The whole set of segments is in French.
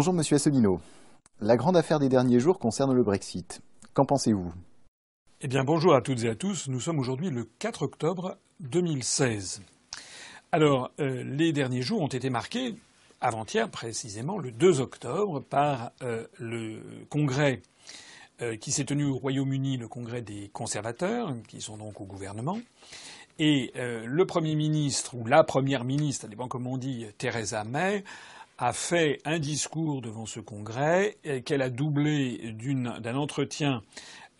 Bonjour Monsieur Asselineau. La grande affaire des derniers jours concerne le Brexit. Qu'en pensez-vous? Eh bien bonjour à toutes et à tous. Nous sommes aujourd'hui le 4 octobre 2016. Alors euh, les derniers jours ont été marqués avant-hier précisément le 2 octobre par euh, le congrès euh, qui s'est tenu au Royaume-Uni, le congrès des conservateurs, qui sont donc au gouvernement. Et le Premier ministre, ou la Première ministre, ça dépend comment on dit, Theresa May, a fait un discours devant ce congrès qu'elle a doublé d'un entretien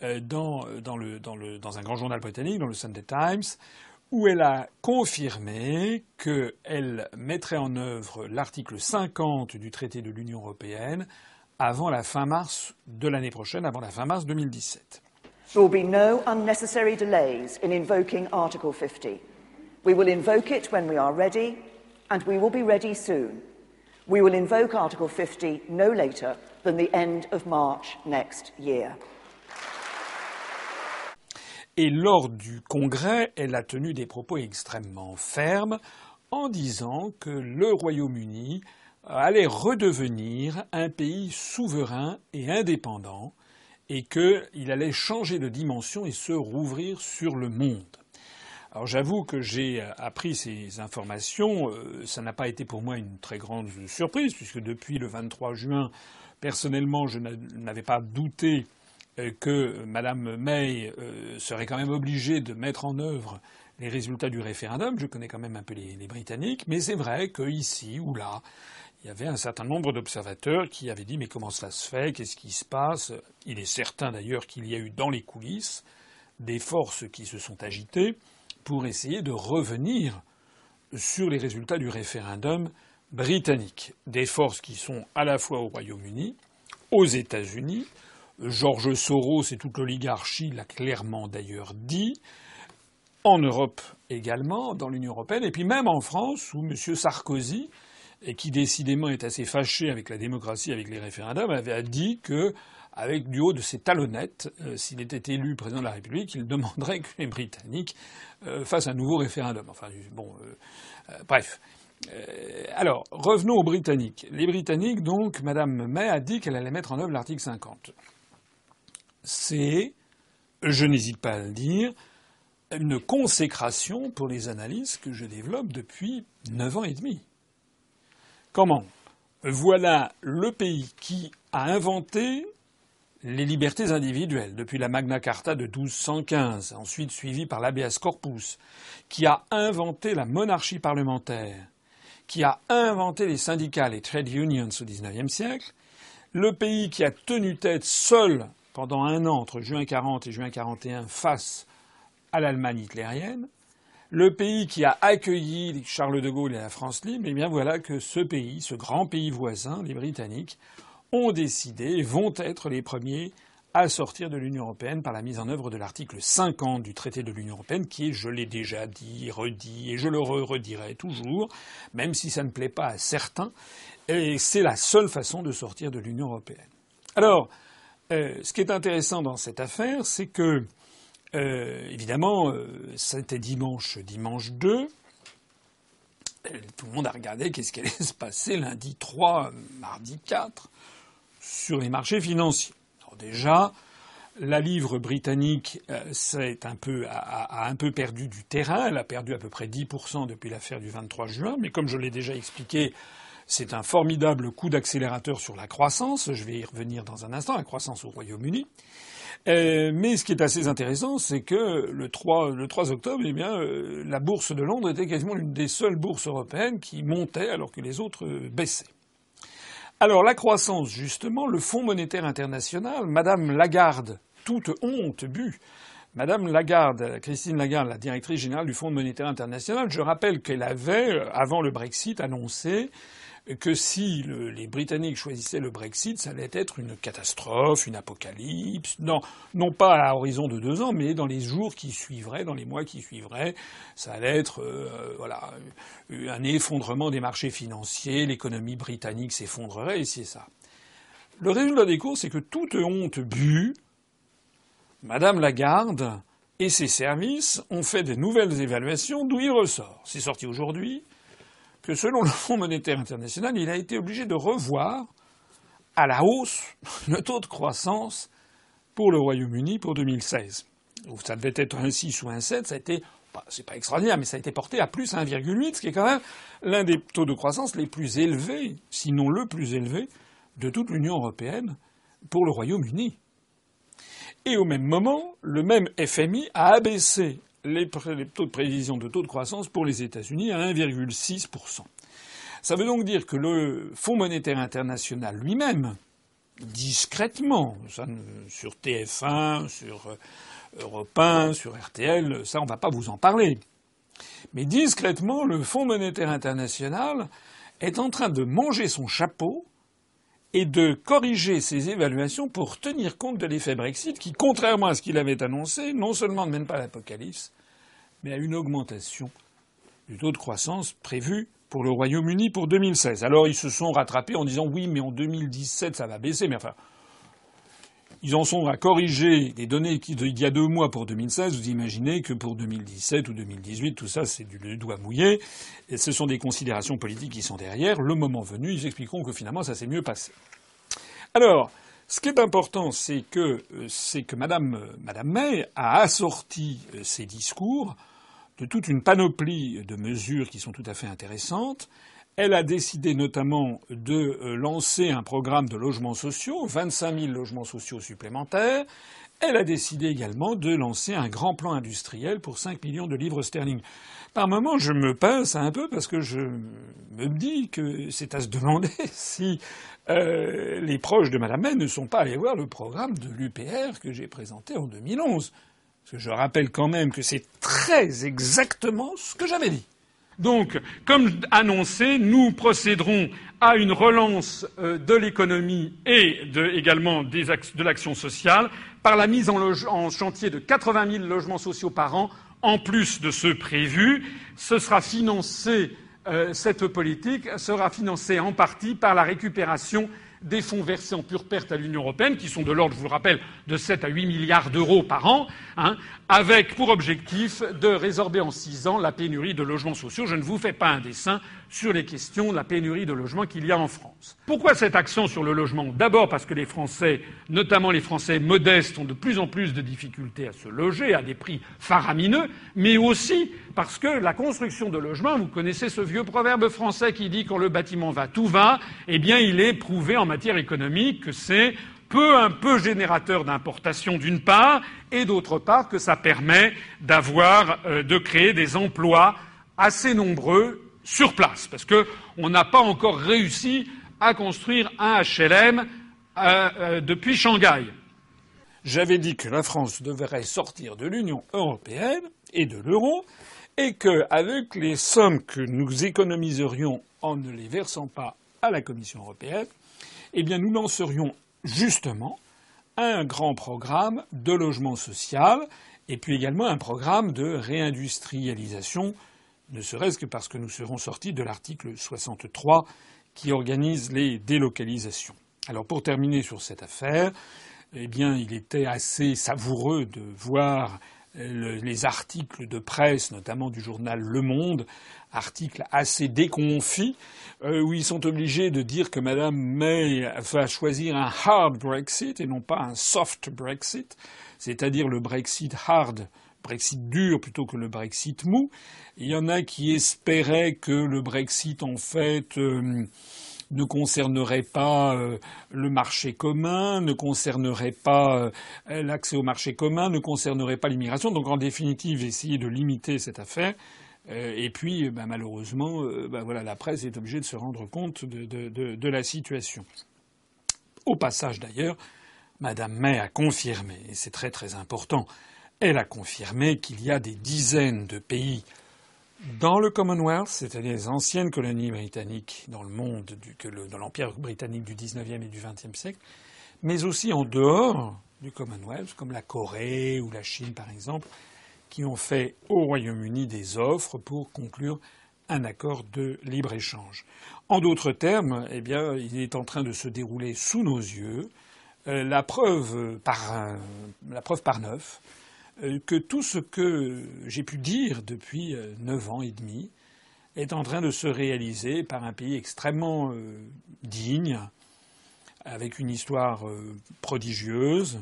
euh, dans, dans, le, dans, le, dans, un grand journal britannique, dans le Sunday Times, où elle a confirmé qu'elle mettrait en œuvre l'article 50 du traité de l'Union européenne avant la fin mars de l'année prochaine, avant la fin mars 2017. There will be no unnecessary delays in invoking Article 50. We will invoke it when we are ready, and we will be ready soon. We will invoke Article 50 no later than the end of March next year. Et lors du Congrès, elle a tenu des propos extrêmement fermes en disant que le Royaume-Uni allait redevenir un pays souverain et indépendant et qu'il allait changer de dimension et se rouvrir sur le monde. Alors j'avoue que j'ai appris ces informations. Euh, ça n'a pas été pour moi une très grande surprise, puisque depuis le 23 juin, personnellement, je n'avais pas douté euh, que Mme May euh, serait quand même obligée de mettre en œuvre les résultats du référendum. Je connais quand même un peu les, les Britanniques, mais c'est vrai qu'ici ou là, il y avait un certain nombre d'observateurs qui avaient dit mais comment cela se fait? Qu'est-ce qui se passe? Il est certain d'ailleurs qu'il y a eu dans les coulisses des forces qui se sont agitées pour essayer de revenir sur les résultats du référendum britannique. Des forces qui sont à la fois au Royaume-Uni, aux États-Unis. Georges Soros et toute l'oligarchie l'a clairement d'ailleurs dit. En Europe également, dans l'Union européenne, et puis même en France, où M. Sarkozy, qui décidément est assez fâché avec la démocratie, avec les référendums, avait dit que avec du haut de ses talonnettes, euh, s'il était élu président de la République, il demanderait que les Britanniques euh, fassent un nouveau référendum. Enfin, bon, euh, bref. alors, revenons aux Britanniques. Les Britanniques, donc, Madame May a dit qu'elle allait mettre en œuvre l'article 50. C'est, je n'hésite pas à le dire, une consécration pour les analyses que je développe depuis neuf ans et demi. Comment? Voilà le pays qui a inventé les libertés individuelles, depuis la Magna Carta de 1215, ensuite suivie par l'habeas corpus, qui a inventé la monarchie parlementaire, qui a inventé les syndicats, les trade unions au XIXe siècle, le pays qui a tenu tête seul pendant un an entre juin 40 et juin 41 face à l'Allemagne hitlérienne, le pays qui a accueilli Charles de Gaulle et la France libre, eh bien voilà que ce pays, ce grand pays voisin, les Britanniques, ont décidé, vont être les premiers à sortir de l'Union européenne par la mise en œuvre de l'article 50 du traité de l'Union européenne, qui est, je l'ai déjà dit, redit, et je le redirai toujours, même si ça ne plaît pas à certains, et c'est la seule façon de sortir de l'Union européenne. Alors, euh, ce qui est intéressant dans cette affaire, c'est que, euh, évidemment, euh, c'était dimanche, dimanche 2, tout le monde a regardé qu'est-ce qui allait se passer lundi 3, mardi 4 sur les marchés financiers. Déjà, la livre britannique euh, a, un peu perdu du terrain. Elle a perdu à peu près 10% depuis l'affaire du 23 juin. Mais comme je l'ai déjà expliqué, c'est un formidable coup d'accélérateur sur la croissance. Je vais y revenir dans un instant, la croissance au Royaume-Uni. Euh, mais ce qui est assez intéressant, c'est que le 3, le 3 octobre, eh bien, euh, la bourse de Londres était quasiment l'une des seules bourses européennes qui montait alors que les autres baissaient. Alors la croissance, justement, le Fonds monétaire international, Madame Lagarde, toute honte bu, Madame Lagarde, Christine Lagarde, la directrice générale du Fonds monétaire international, je rappelle qu'elle avait, euh, avant le Brexit, annoncé que si les Britanniques choisissaient le Brexit, ça allait être une catastrophe, une apocalypse. Non, non pas à horizon de deux ans, mais dans les jours qui suivraient, dans les mois qui suivraient, ça allait être euh, voilà un effondrement des marchés financiers, l'économie britannique s'effondrerait, et c'est ça. Le résultat des cours, c'est que toute honte bue, Madame Lagarde et ses services ont fait des nouvelles évaluations d'où il ressort. C'est sorti aujourd'hui que selon le Fonds monétaire international, il a été obligé de revoir à la hausse le taux de croissance pour le Royaume-Uni pour 2016. Ça devait être un 6 ou un 7, ça a été, bah, c'est pas extraordinaire, mais ça a été porté à plus 1,8, ce qui est quand même l'un des taux de croissance les plus élevés, sinon le plus élevé, de toute l'Union européenne pour le Royaume-Uni. Et au même moment, le même FMI a abaissé les, taux de prévision de taux de croissance pour les États-Unis à 1,6%. Ça veut donc dire que le Fonds monétaire international lui-même, discrètement, sur TF1, sur euh, Europe 1, sur RTL, ça on ne va pas vous en parler. Mais discrètement, le Fonds monétaire international est en train de manger son chapeau et de corriger ses évaluations pour tenir compte de l'effet Brexit qui, contrairement à ce qu'il avait annoncé, non seulement ne mène pas à l'apocalypse, mais à une augmentation du taux de croissance prévu pour le Royaume-Uni pour 2016. Alors ils se sont rattrapés en disant oui, mais en 2017 ça va baisser, mais enfin. Ils en sont à corriger des données d'il y a deux mois pour 2016. Vous imaginez que pour 2017 ou 2018, tout ça, c'est du doigt mouillé. Ce sont des considérations politiques qui sont derrière. Le moment venu, ils expliqueront que finalement, ça s'est mieux passé. Alors, ce qui est important, c'est que, euh, c'est que Madame, Madame May a assorti euh, ses discours de toute une panoplie de mesures qui sont tout à fait intéressantes. Elle a décidé notamment de euh, lancer un programme de logements sociaux, 25 000 logements sociaux supplémentaires. Elle a décidé également de lancer un grand plan industriel pour 5 millions de livres sterling. Par moments, je me pince un peu parce que je me dis que c'est à se demander si euh, les proches de Mme May ne sont pas allés voir le programme de l'UPR que j'ai présenté en 2011. Parce que je rappelle quand même que c'est très exactement ce que j'avais dit. Donc, comme annoncé, nous procéderons à une relance euh, de l'économie et également de l'action sociale par la mise en, chantier de 80 000 logements sociaux par an, en plus de ceux prévus. Ce sera financé, euh, cette politique sera financée en partie par la récupération des fonds versés en pure perte à l'Union européenne, qui sont de l'ordre, je vous le rappelle, de 7 à 8 milliards d'euros par an, hein, avec pour objectif de résorber en six ans la pénurie de logements sociaux. Je ne vous fais pas un dessin sur les questions de la pénurie de logements qu'il y a en France. Pourquoi cet accent sur le logement? D'abord parce que les Français, notamment les Français modestes, ont de plus en plus de difficultés à se loger à des prix faramineux, mais aussi parce que la construction de logements, vous connaissez ce vieux proverbe français qui dit quand le bâtiment va, tout va, eh bien il est prouvé en matière économique que c'est peu un peu générateur d'importation d'une part, et d'autre part que ça permet d'avoir, euh, de créer des emplois assez nombreux sur place, parce qu'on n'a pas encore réussi à construire un HLM euh, euh, depuis Shanghai. J'avais dit que la France devrait sortir de l'Union européenne et de l'euro, et qu'avec les sommes que nous économiserions en ne les versant pas à la Commission européenne, eh bien nous lancerions justement un grand programme de logement social et puis également un programme de réindustrialisation ne serait-ce que parce que nous serons sortis de l'article 63 qui organise les délocalisations. Alors pour terminer sur cette affaire, eh bien, il était assez savoureux de voir les articles de presse, notamment du journal Le Monde, articles assez déconfits, euh, où ils sont obligés de dire que Mme May va choisir un hard Brexit et non pas un soft Brexit, c'est-à-dire le Brexit hard Brexit dur plutôt que le Brexit mou. Il y en a qui espéraient que le Brexit, en fait, euh, ne concernerait pas euh, le marché commun, ne concernerait pas euh, l'accès au marché commun, ne concernerait pas l'immigration. Donc, en définitive, essayer de limiter cette affaire. et puis, bah, malheureusement, bah, voilà, la presse est obligée de se rendre compte de, de la situation. Au passage, d'ailleurs, Madame May a confirmé, et c'est très très important, elle a confirmé qu'il y a des dizaines de pays dans le Commonwealth, c'est-à-dire les anciennes colonies britanniques dans le monde, dans l'Empire britannique du XIXe et du XXe siècle, mais aussi en dehors du Commonwealth, comme la Corée ou la Chine par exemple, qui ont fait au Royaume-Uni des offres pour conclure un accord de libre-échange. En d'autres termes, eh bien, il est en train de se dérouler sous nos yeux euh, la preuve par, la preuve par neuf que tout ce que j'ai pu dire depuis euh, neuf ans et demi est en train de se réaliser par un pays extrêmement euh, digne, avec une histoire prodigieuse,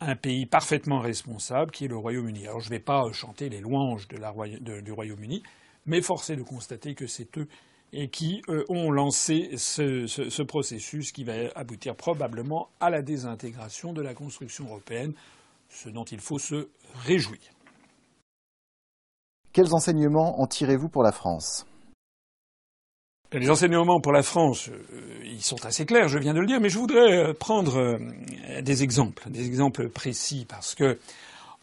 un pays parfaitement responsable qui est le Royaume-Uni. Alors je ne vais pas chanter les louanges du Royaume-Uni, mais force est de constater que c'est eux et qui euh, ont lancé ce, processus qui va aboutir probablement à la désintégration de la construction européenne, ce dont il faut se réjouir. Quels enseignements en tirez-vous pour la France? Les enseignements pour la France, euh, ils sont assez clairs, je viens de le dire, mais je voudrais euh, prendre des exemples, des exemples précis, parce que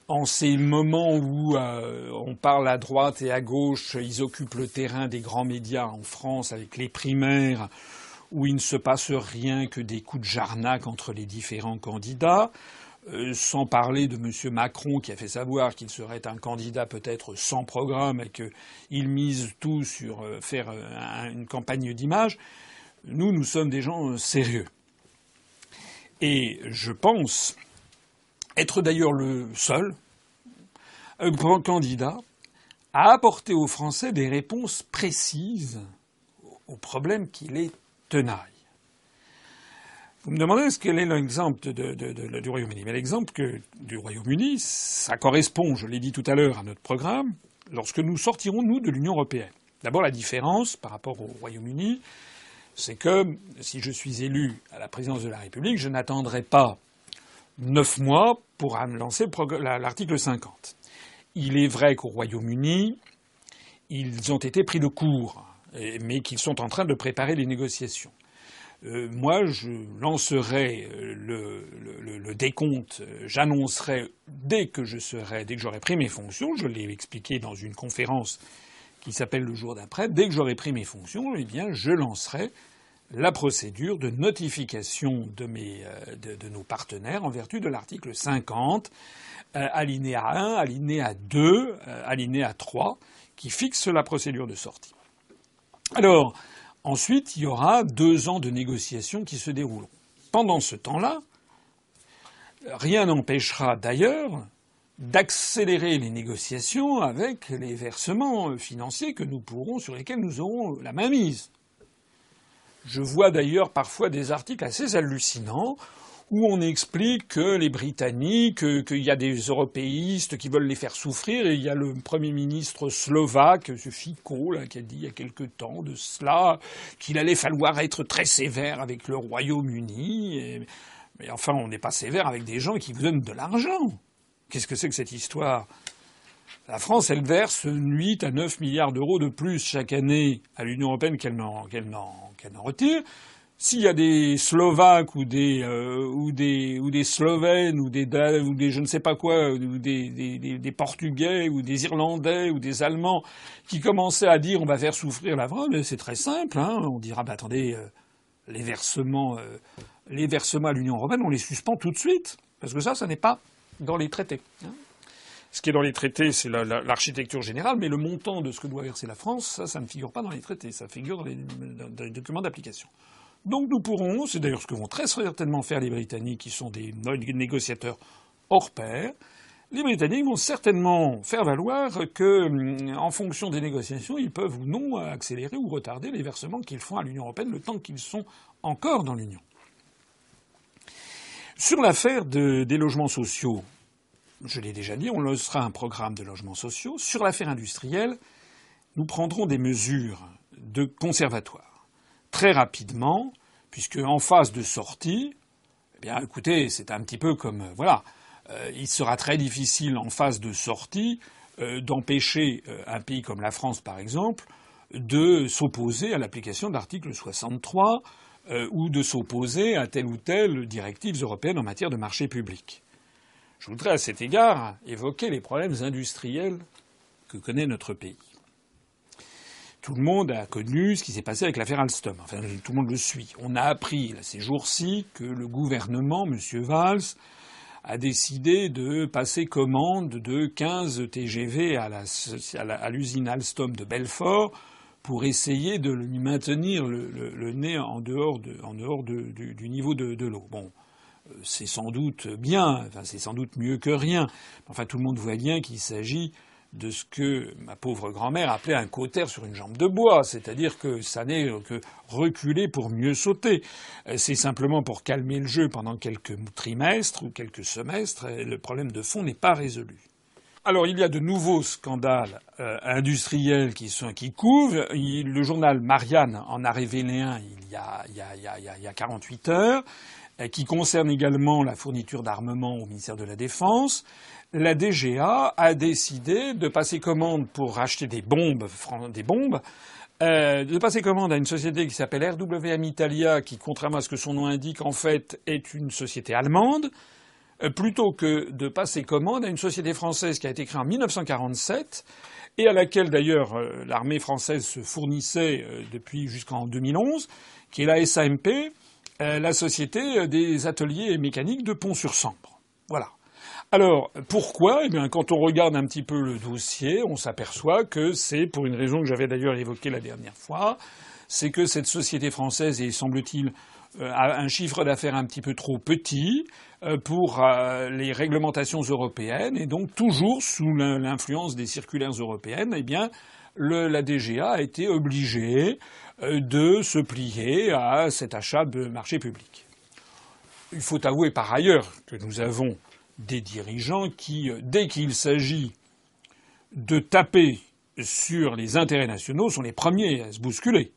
en ces moments où euh, on parle à droite et à gauche, ils occupent le terrain des grands médias en France avec les primaires, où il ne se passe rien que des coups de jarnac entre les différents candidats, euh, sans parler de M. Macron qui a fait savoir qu'il serait un candidat peut-être sans programme et qu'il mise tout sur euh, faire une campagne d'image. Nous, nous sommes des gens sérieux. Et je pense être d'ailleurs le seul candidat à apporter aux Français des réponses précises aux problèmes qui les tenaillent. Vous me demandez quel est l'exemple du Royaume-Uni? Mais l'exemple du Royaume-Uni, ça correspond, je l'ai dit tout à l'heure, à notre programme, lorsque nous sortirons, nous, de l'Union européenne. D'abord, la différence par rapport au Royaume-Uni, c'est que si je suis élu à la présidence de la République, je n'attendrai pas neuf mois pour lancer l'article 50. Il est vrai qu'au Royaume-Uni, ils ont été pris de court, mais qu'ils sont en train de préparer les négociations. Euh, moi, je lancerai euh, le, décompte, j'annoncerai dès que je serai, dès que j'aurai pris mes fonctions, je l'ai expliqué dans une conférence qui s'appelle le jour d'après, dès que j'aurai pris mes fonctions, eh bien, je lancerai la procédure de notification de, euh, nos partenaires en vertu de l'article 50, euh, alinéa 1, alinéa 2, euh, alinéa 3, qui fixe la procédure de sortie. Alors, ensuite, il y aura deux ans de négociations qui se dérouleront. Pendant ce temps-là, rien n'empêchera d'ailleurs d'accélérer les négociations avec les versements financiers que nous pourrons, sur lesquels nous aurons la main mise. Je vois d'ailleurs parfois des articles assez hallucinants où on explique que les Britanniques, qu'il y a des européistes qui veulent les faire souffrir, et il y a le Premier ministre slovaque, ce Fico, qui a dit il y a quelque temps de cela qu'il allait falloir être très sévère avec le Royaume-Uni. Mais enfin, on n'est pas sévère avec des gens qui vous donnent de l'argent. Qu'est-ce que c'est que cette histoire? La France, elle verse 8 à 9 milliards d'euros de plus chaque année à l'Union européenne qu'elle n'en, retire. S'il y a des Slovaques ou des, euh, ou des, ou Slovènes ou des, je ne sais pas quoi, ou des, Portugais ou des Irlandais ou des Allemands qui commençaient à dire on va faire souffrir la France, c'est très simple. Hein. on dira bah, attendez, euh, les versements, euh, les versements à l'Union européenne, on les suspend tout de suite parce que ça, ça n'est pas dans les traités. Hein. Ce qui est dans les traités, c'est l'architecture générale, mais le montant de ce que doit verser la France, ça, ça ne figure pas dans les traités, ça figure dans les, documents d'application. Donc nous pourrons, c'est d'ailleurs ce que vont très certainement faire les Britanniques, qui sont des négociateurs hors pair, les Britanniques vont certainement faire valoir que, en fonction des négociations, ils peuvent ou non accélérer ou retarder les versements qu'ils font à l'Union européenne le temps qu'ils sont encore dans l'Union. Sur l'affaire des logements sociaux, je l'ai déjà dit, on lancera un programme de logements sociaux. Sur l'affaire industrielle, nous prendrons des mesures de conservatoire. Très rapidement, puisque en phase de sortie, eh bien écoutez, c'est un petit peu comme voilà, euh, il sera très difficile en phase de sortie euh, d'empêcher euh, un pays comme la France par exemple de s'opposer à l'application de l'article 63 ou de s'opposer à telle ou telle directive européenne en matière de marché public. Je voudrais à cet égard évoquer les problèmes industriels que connaît notre pays. Tout le monde a connu ce qui s'est passé avec l'affaire Alstom. Enfin, tout le monde le suit. On a appris ces jours-ci que le gouvernement, M. Valls, a décidé de passer commande de 15 TGV à l'usine Alstom de Belfort pour essayer de lui maintenir le, nez en dehors, du, niveau de, l'eau. Bon, c'est sans doute bien, enfin c'est sans doute mieux que rien. Enfin tout le monde voit bien qu'il s'agit de ce que ma pauvre grand-mère appelait un cautère sur une jambe de bois, c'est-à-dire que ça n'est que reculer pour mieux sauter. C'est simplement pour calmer le jeu pendant quelques trimestres ou quelques semestres, le problème de fond n'est pas résolu. Alors il y a de nouveaux scandales euh, industriels qui, sont, qui couvrent. le journal Marianne en a révélé un il y a 48 heures, euh, qui concerne également la fourniture d'armement au ministère de la Défense la DGA a décidé de passer commande pour acheter des bombes, des bombes, euh, de passer commande à une société qui s'appelle RWM Italia, qui, contrairement à ce que son nom indique, en fait, est une société allemande, euh, plutôt que de passer commande à une société française qui a été créée en 1947 et à laquelle d'ailleurs euh, l'armée française se fournissait depuis jusqu'en 2011, qui est la SAMP, la société des ateliers mécaniques de Pont-sur-Sambre. Voilà. Alors, pourquoi? Eh bien, quand on regarde un petit peu le dossier, on s'aperçoit que c'est pour une raison que j'avais d'ailleurs évoquée la dernière fois, c'est que cette société française est, semble-t-il, euh, a un chiffre d'affaires un petit peu trop petit euh, pour euh, les réglementations européennes et donc toujours sous l'influence des circulaires européennes, eh bien, la DGA a été obligée de se plier à cet achat de marché public. Il faut avouer par ailleurs que nous avons des dirigeants qui, euh, dès qu'il s'agit de taper sur les intérêts nationaux, sont les premiers à se bousculer.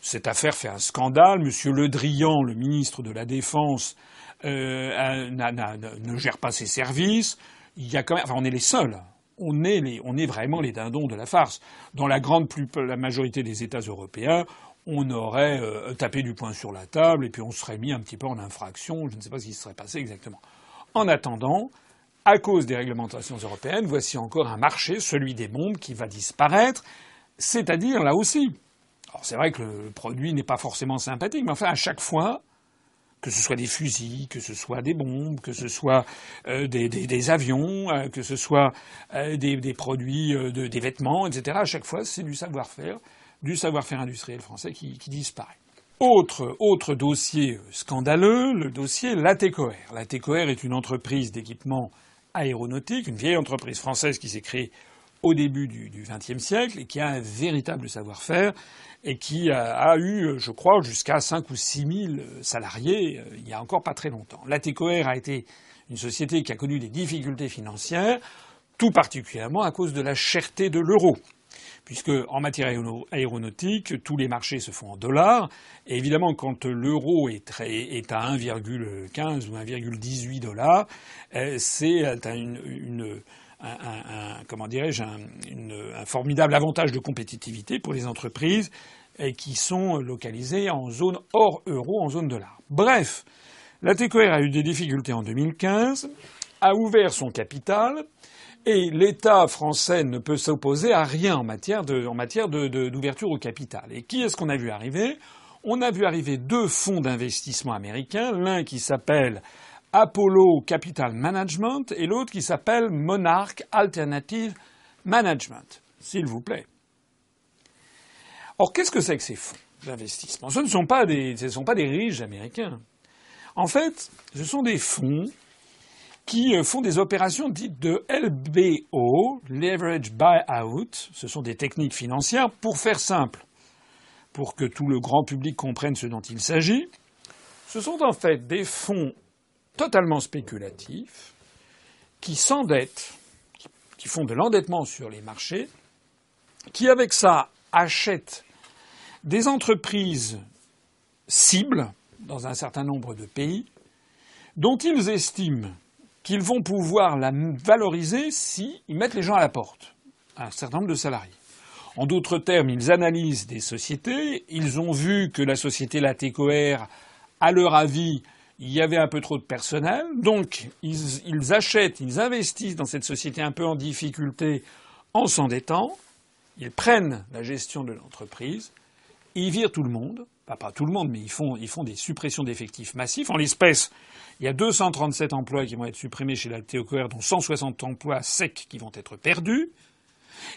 Cette affaire fait un scandale. Monsieur Le Drian, le ministre de la Défense, euh, ne gère pas ses services. Il y a quand même, enfin, on est les seuls. On est, les, on est vraiment les dindons de la farce. Dans la grande plus, la majorité des États européens, on aurait euh, tapé du poing sur la table et puis on serait mis un petit peu en infraction. Je ne sais pas ce qui se serait passé exactement. En attendant, à cause des réglementations européennes, voici encore un marché, celui des bombes, qui va disparaître. C'est-à-dire, là aussi, alors c'est vrai que le produit n'est pas forcément sympathique, mais enfin, à chaque fois, que ce soit des fusils, que ce soit des bombes, que ce soit euh, des, avions, euh, que ce soit euh, des, produits, des vêtements, etc. À chaque fois, c'est du savoir-faire, du savoir-faire industriel français qui disparaît. Autre, dossier scandaleux, le dossier Latécoère. Latécoère est une entreprise d'équipement aéronautique, une vieille entreprise française qui s'est créée au début du XXe siècle et qui a un véritable savoir-faire et qui a, eu, je crois, jusqu'à 5 ou 6 000 salariés euh, il y a encore pas très longtemps. Latécoère a été une société qui a connu des difficultés financières, tout particulièrement à cause de la cherté de l'euro puisque en matière aéronautique, tous les marchés se font en dollars. Et évidemment, quand l'euro est, à 1,15 ou 1,18 dollars, euh, c'est une, un, formidable avantage de compétitivité pour les entreprises euh, qui sont localisées en zone hors euro, en zone dollar. Bref, la TQR a eu des difficultés en 2015, a ouvert son capital, et l'État français ne peut s'opposer à rien en matière d'ouverture au capital. Et qui est-ce qu'on a vu arriver? On a vu arriver deux fonds d'investissement américains, l'un qui s'appelle Apollo Capital Management et l'autre qui s'appelle Monarch Alternative Management. S'il vous plaît. Or, qu'est-ce que c'est que ces fonds d'investissement? Ce ne sont pas des, ce ne sont pas des riches américains. En fait, ce sont des fonds qui euh, font des opérations dites de LBO, Leverage Buyout. Ce sont des techniques financières pour faire simple, pour que tout le grand public comprenne ce dont il s'agit. Ce sont en fait des fonds totalement spéculatifs qui s'endettent, qui font de l'endettement sur les marchés, qui avec ça achètent des entreprises cibles dans un certain nombre de pays dont ils estiment qu'ils vont pouvoir la valoriser s'ils mettent les gens à la porte, un certain nombre de salariés. En d'autres termes, ils analysent des sociétés, ils ont vu que la société Latécoère, à leur avis, y avait un peu trop de personnel, donc ils, ils achètent, ils investissent dans cette société un peu en difficulté en s'endettant, ils prennent la gestion de l'entreprise, ils virent tout le monde, pas tout le monde, mais ils font, des suppressions d'effectifs massifs. En l'espèce, il y a 237 emplois qui vont être supprimés chez la Théocoère, dont 160 emplois secs qui vont être perdus.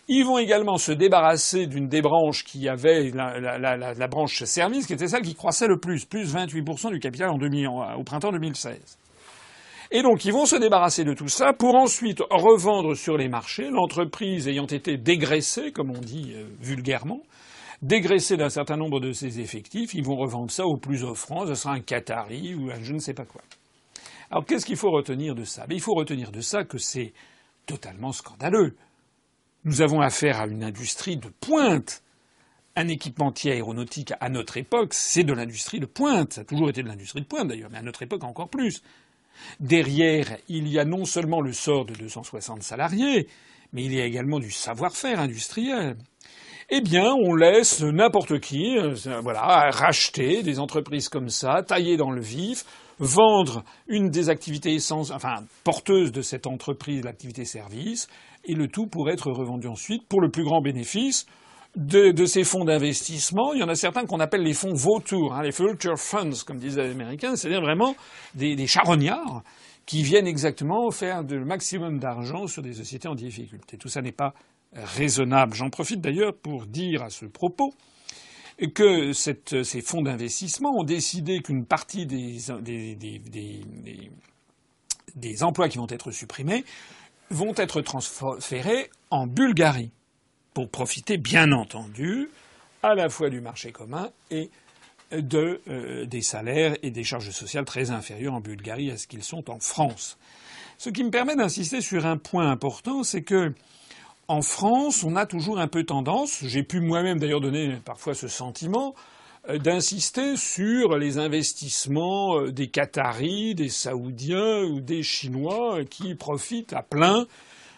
Ils vont également se débarrasser d'une des branches qui avait la, branche service, qui était celle qui croissait le plus, plus 28% du capital en au printemps 2016. Et donc ils vont se débarrasser de tout ça pour ensuite revendre sur les marchés, l'entreprise ayant été dégraissée, comme on dit euh, vulgairement, dégraissée d'un certain nombre de ses effectifs, ils vont revendre ça au plus offrant, ce sera un Qatari ou un je ne sais pas quoi. Alors qu'est-ce qu'il faut retenir de ça? Il faut retenir de ça que c'est totalement scandaleux. Nous avons affaire à une industrie de pointe. Un équipementier aéronautique à notre époque, c'est de l'industrie de pointe. Ça a toujours été de l'industrie de pointe d'ailleurs, mais à notre époque encore plus. Derrière, il y a non seulement le sort de 260 salariés, mais il y a également du savoir-faire industriel. Eh bien, on laisse n'importe qui, euh, voilà, racheter des entreprises comme ça, tailler dans le vif, vendre une des activités enfin, porteuses de cette entreprise, l'activité service, et le tout pour être revendu ensuite pour le plus grand bénéfice de, ces fonds d'investissement. Il y en a certains qu'on appelle les fonds vautours, hein, les future funds, comme disent les Américains, c'est-à-dire vraiment des, des charognards qui viennent exactement faire le maximum d'argent sur des sociétés en difficulté. Tout ça n'est pas raisonnable. J'en profite d'ailleurs pour dire à ce propos que ces fonds d'investissement ont décidé qu'une partie des, des, emplois qui vont être supprimés vont être transférés en Bulgarie pour profiter, bien entendu, à la fois du marché commun et de, euh, des salaires et des charges sociales très inférieurs en Bulgarie à ce qu'ils sont en France. Ce qui me permet d'insister sur un point important, c'est que en France, on a toujours un peu tendance, j'ai pu moi-même d'ailleurs donner parfois ce sentiment, euh, d'insister sur les investissements euh, des Qataris, des Saoudiens ou des Chinois euh, qui profitent à plein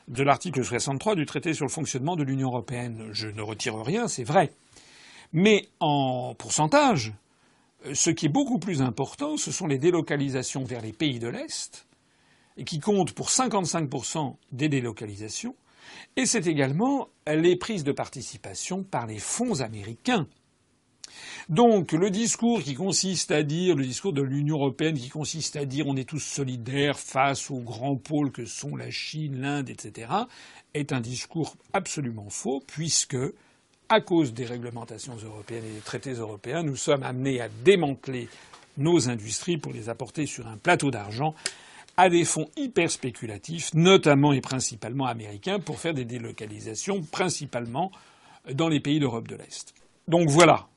de l'article 63 du traité sur le fonctionnement de l'Union européenne. Je ne retire rien, c'est vrai. Mais en pourcentage, ce qui est beaucoup plus important, ce sont les délocalisations vers les pays de l'Est, qui comptent pour 55% des délocalisations, et c'est également les prises de participation par les fonds américains. Donc le discours qui consiste à dire, le discours de l'Union européenne qui consiste à dire on est tous solidaires face aux grands pôles que sont la Chine, l'Inde, etc., est un discours absolument faux puisque, à cause des réglementations européennes et des traités européens, nous sommes amenés à démanteler nos industries pour les apporter sur un plateau d'argent à des fonds hyper spéculatifs, notamment et principalement américains, pour faire des délocalisations, principalement dans les pays d'Europe de l'Est. Donc voilà,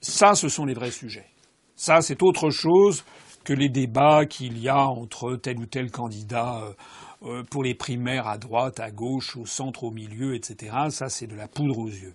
ça ce sont les vrais sujets. Ça c'est autre chose que les débats qu'il y a entre tel ou tel candidat euh, euh, pour les primaires à droite, à gauche, au centre, au milieu, etc. Ça c'est de la poudre aux yeux.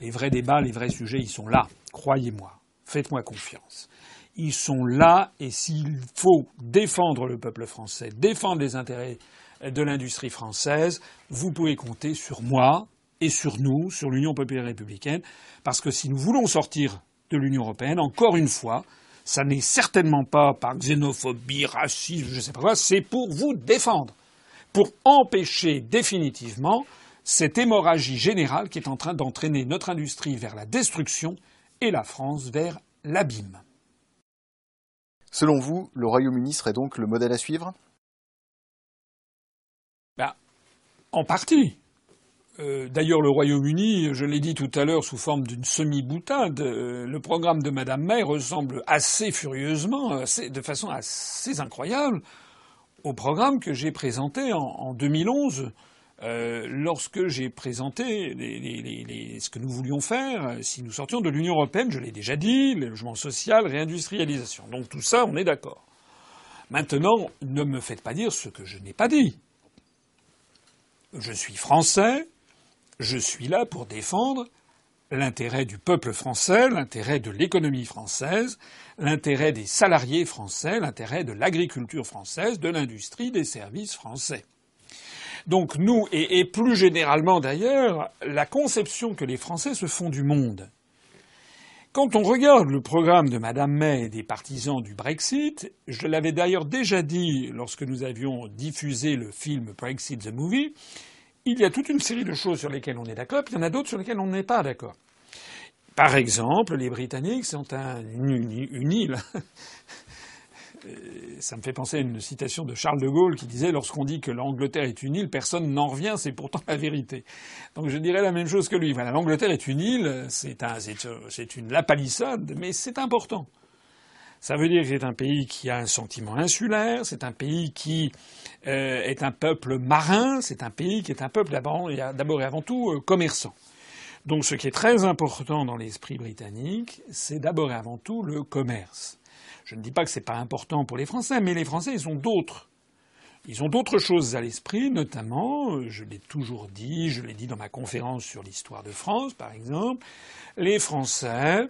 Les vrais débats, les vrais sujets, ils sont là. Croyez-moi. Faites-moi confiance. Ils sont là et s'il faut défendre le peuple français, défendre les intérêts de l'industrie française, vous pouvez compter sur moi et sur nous, sur l'Union populaire républicaine, parce que si nous voulons sortir de l'Union européenne, encore une fois, ça n'est certainement pas par xénophobie, racisme, je ne sais pas quoi, c'est pour vous défendre, pour empêcher définitivement cette hémorragie générale qui est en train d'entraîner notre industrie vers la destruction et la France vers l'abîme. Selon vous, le Royaume-Uni serait donc le modèle à suivre? Ben, En partie. Euh, d'ailleurs, le Royaume-Uni, je l'ai dit tout à l'heure sous forme d'une semi-boutade, euh, le programme de Madame May ressemble assez furieusement, de façon assez incroyable, au programme que j'ai présenté en, en 2011 euh, lorsque j'ai présenté ce que nous voulions faire euh, si nous sortions de l'Union européenne, je l'ai déjà dit, le logement social, réindustrialisation. Donc tout ça, on est d'accord. Maintenant, ne me faites pas dire ce que je n'ai pas dit. Je suis français, je suis là pour défendre l'intérêt du peuple français, l'intérêt de l'économie française, l'intérêt des salariés français, l'intérêt de l'agriculture française, de l'industrie, des services français. Donc nous, et, plus généralement d'ailleurs, la conception que les Français se font du monde. Quand on regarde le programme de Madame May et des partisans du Brexit, je l'avais d'ailleurs déjà dit lorsque nous avions diffusé le film Brexit the Movie, il y a toute une série de choses sur lesquelles on est d'accord, puis il y en a d'autres sur lesquelles on n'est pas d'accord. Par exemple, les Britanniques sont une île ça me fait penser à une citation de Charles de Gaulle qui disait Lorsqu'on dit que l'Angleterre est une île, personne n'en revient, c'est pourtant la vérité. Donc je dirais la même chose que lui. Voilà, l'Angleterre est une île, c'est un, une lapalissade, mais c'est important. Ça veut dire que c'est un pays qui a un sentiment insulaire, c'est un pays qui euh, est un peuple marin, c'est un pays qui est un peuple d'abord et avant tout euh, commerçant. Donc ce qui est très important dans l'esprit britannique, c'est d'abord et avant tout le commerce. Je ne dis pas que c'est pas important pour les Français, mais les Français, ils ont d'autres. Ils ont d'autres choses à l'esprit, notamment, euh, je l'ai toujours dit, je l'ai dit dans ma conférence sur l'histoire de France, par exemple, les Français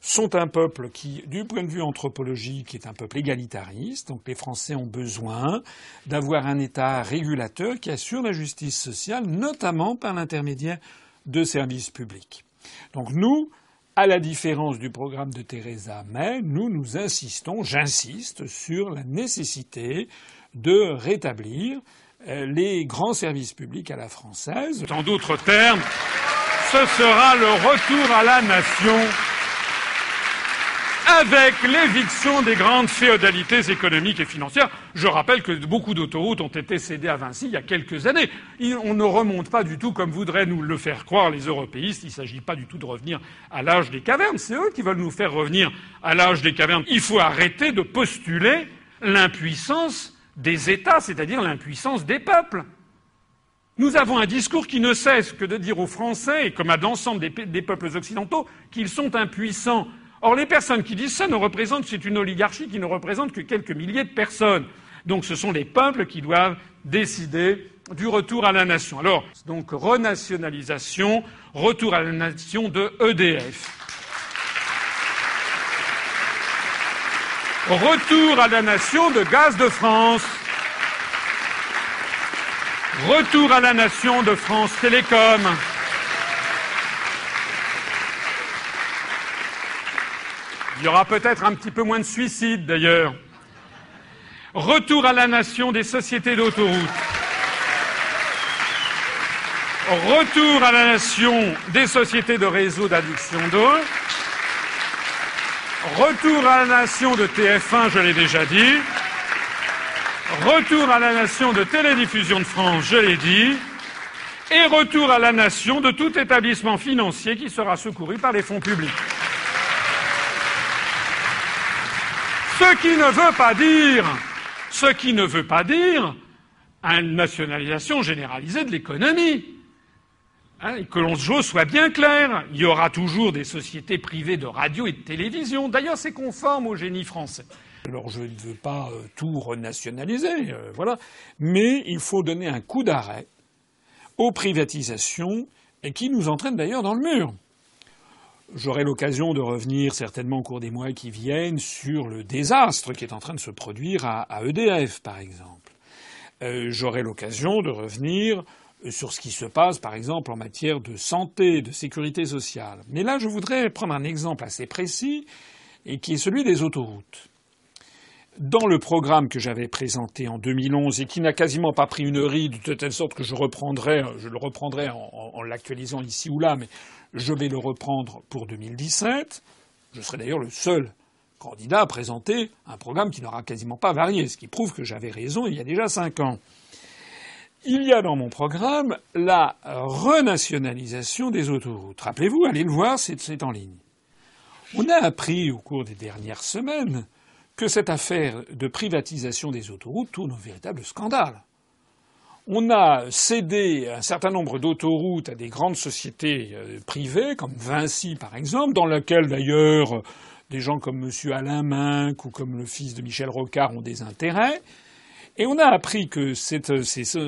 sont un peuple qui, du point de vue anthropologique, est un peuple égalitariste. Donc les Français ont besoin d'avoir un État régulateur qui assure la justice sociale, notamment par l'intermédiaire de services publics. Donc nous, à la différence du programme de Theresa May, nous nous insistons, j'insiste, sur la nécessité de rétablir euh, les grands services publics à la française. En d'autres termes, ce sera le retour à la nation avec l'éviction des grandes féodalités économiques et financières. Je rappelle que beaucoup d'autoroutes ont été cédées à Vinci il y a quelques années. On ne remonte pas du tout comme voudraient nous le faire croire les européistes. Il ne s'agit pas du tout de revenir à l'âge des cavernes. C'est eux qui veulent nous faire revenir à l'âge des cavernes. Il faut arrêter de postuler l'impuissance des États, c'est-à-dire l'impuissance des peuples. Nous avons un discours qui ne cesse que de dire aux Français, et comme à l'ensemble des, des, peuples occidentaux, qu'ils sont impuissants. Or, les personnes qui disent ça ne représentent, c'est une oligarchie qui ne représente que quelques milliers de personnes. Donc, ce sont les peuples qui doivent décider du retour à la nation. Alors, donc, renationalisation, retour à la nation de EDF. Retour à la nation de Gaz de France. Retour à la nation de France Télécom. Il y aura peut-être un petit peu moins de suicides d'ailleurs. Retour à la nation des sociétés d'autoroutes. Retour à la nation des sociétés de réseau d'adduction d'eau. Retour à la nation de TF1, je l'ai déjà dit. Retour à la nation de Télédiffusion de France, je l'ai dit. Et retour à la nation de tout établissement financier qui sera secouru par les fonds publics. Ce qui ne veut pas dire, une nationalisation généralisée de l'économie. Hein, que l'on soit bien clair, il y aura toujours des sociétés privées de radio et de télévision. D'ailleurs, c'est conforme au génie français. Alors je ne veux pas euh, tout renationaliser, euh, voilà, mais il faut donner un coup d'arrêt aux privatisations qui nous entraînent d'ailleurs dans le mur. J'aurai l'occasion de revenir certainement au cours des mois qui viennent sur le désastre qui est en train de se produire à, EDF, par exemple. Euh, J'aurai l'occasion de revenir sur ce qui se passe, par exemple, en matière de santé, de sécurité sociale. Mais là, je voudrais prendre un exemple assez précis, et qui est celui des autoroutes. Dans le programme que j'avais présenté en 2011 et qui n'a quasiment pas pris une ride, de telle sorte que je reprendrai, je le reprendrai en, en l'actualisant ici ou là, mais je vais le reprendre pour 2017. Je serai d'ailleurs le seul candidat à présenter un programme qui n'aura quasiment pas varié, ce qui prouve que j'avais raison il y a déjà cinq ans. Il y a dans mon programme la renationalisation des autoroutes. Rappelez-vous, allez le voir, c'est en ligne. On a appris au cours des dernières semaines que cette affaire de privatisation des autoroutes tourne au véritable scandale. On a cédé un certain nombre d'autoroutes à des grandes sociétés euh, privées, comme Vinci par exemple, dans laquelle d'ailleurs des gens comme M. Alain Minck ou comme le fils de Michel Rocard ont des intérêts. Et on a appris que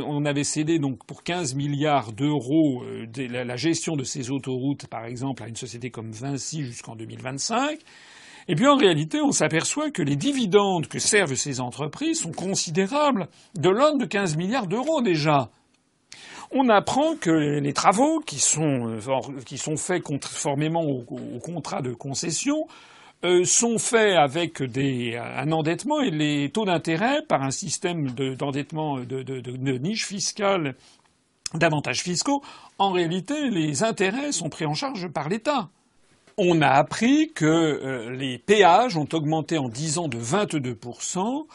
on avait cédé donc pour 15 milliards d'euros euh, la gestion de ces autoroutes, par exemple, à une société comme Vinci jusqu'en 2025. Et puis en réalité, on s'aperçoit que les dividendes que servent ces entreprises sont considérables, de l'ordre de 15 milliards d'euros déjà. On apprend que les travaux qui sont, euh, faits conformément au, au contrat de concession euh, sont faits avec un endettement et les taux d'intérêt par un système d'endettement de, de, de, de, niche fiscale d'avantages fiscaux, en réalité, les intérêts sont pris en charge par l'État. On a appris que euh, les péages ont augmenté en 10 ans de 22%,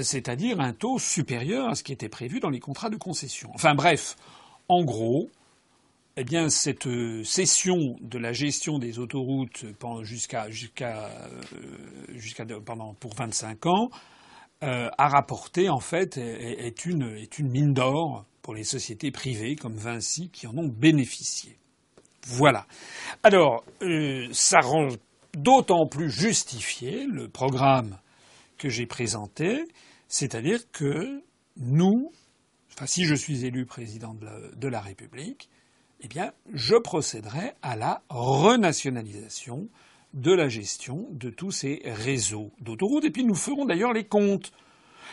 c'est-à-dire un taux supérieur à ce qui était prévu dans les contrats de concession. Enfin bref, en gros, eh cette euh, cession de la gestion des autoroutes jusqu'à jusqu'à euh, jusqu'à pour 25 ans a rapporté en fait est, est une mine d'or pour les sociétés privées comme Vinci qui en ont bénéficié. Voilà. Alors, ça rend d'autant plus justifié le programme que j'ai présenté, c'est-à-dire que nous, enfin, si je suis élu président de la République, eh bien, je procéderai à la renationalisation de la gestion de tous ces réseaux d'autoroutes. Et puis nous ferons d'ailleurs les comptes.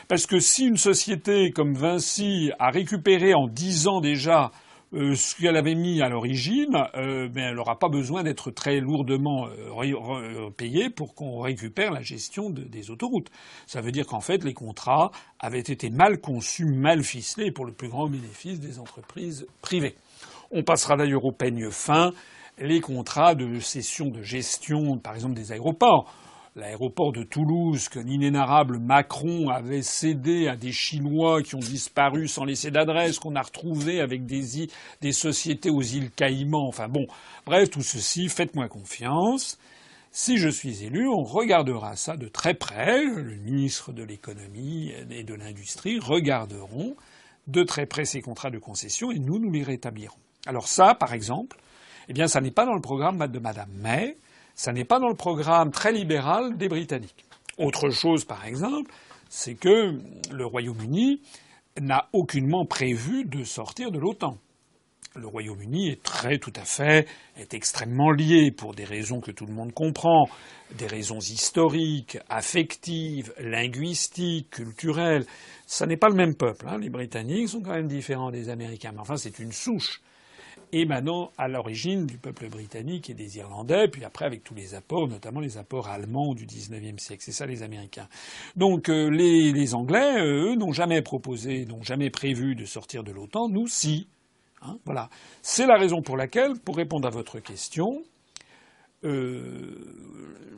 Parce que si une société comme Vinci a récupéré en dix ans déjà euh, ce qu'elle avait mis à l'origine, euh, ben, elle n'aura pas besoin d'être très lourdement euh, payée pour qu'on récupère la gestion des autoroutes. Ça veut dire qu'en fait, les contrats avaient été mal conçus, mal ficelés pour le plus grand bénéfice des entreprises privées. On passera d'ailleurs au peigne fin les contrats de cession de gestion, par exemple, des aéroports. L'aéroport de Toulouse que l'inénarrable Macron avait cédé à des Chinois qui ont disparu sans laisser d'adresse, qu'on a retrouvé avec des, des sociétés aux îles Caïmans. Enfin bon, bref, tout ceci, faites-moi confiance. Si je suis élu, on regardera ça de très près. Le ministre de l'économie et de l'industrie regarderont de très près ces contrats de concession et nous, nous les rétablirons. Alors ça, par exemple, eh bien, ça n'est pas dans le programme de Madame May, ça n'est pas dans le programme très libéral des Britanniques. Autre chose, par exemple, c'est que le Royaume-Uni n'a aucunement prévu de sortir de l'OTAN. Le Royaume-Uni est très tout à fait, est extrêmement lié pour des raisons que tout le monde comprend, des raisons historiques, affectives, linguistiques, culturelles. Ça n'est pas le même peuple. Hein. Les Britanniques sont quand même différents des Américains, mais enfin c'est une souche émanant à l'origine du peuple britannique et des Irlandais, puis après avec tous les apports, notamment les apports allemands du XIXe siècle. C'est ça les Américains. Donc euh, les, Anglais, euh, eux, n'ont jamais proposé, n'ont jamais prévu de sortir de l'OTAN. Nous, si. Hein, voilà. C'est la raison pour laquelle, pour répondre à votre question, euh,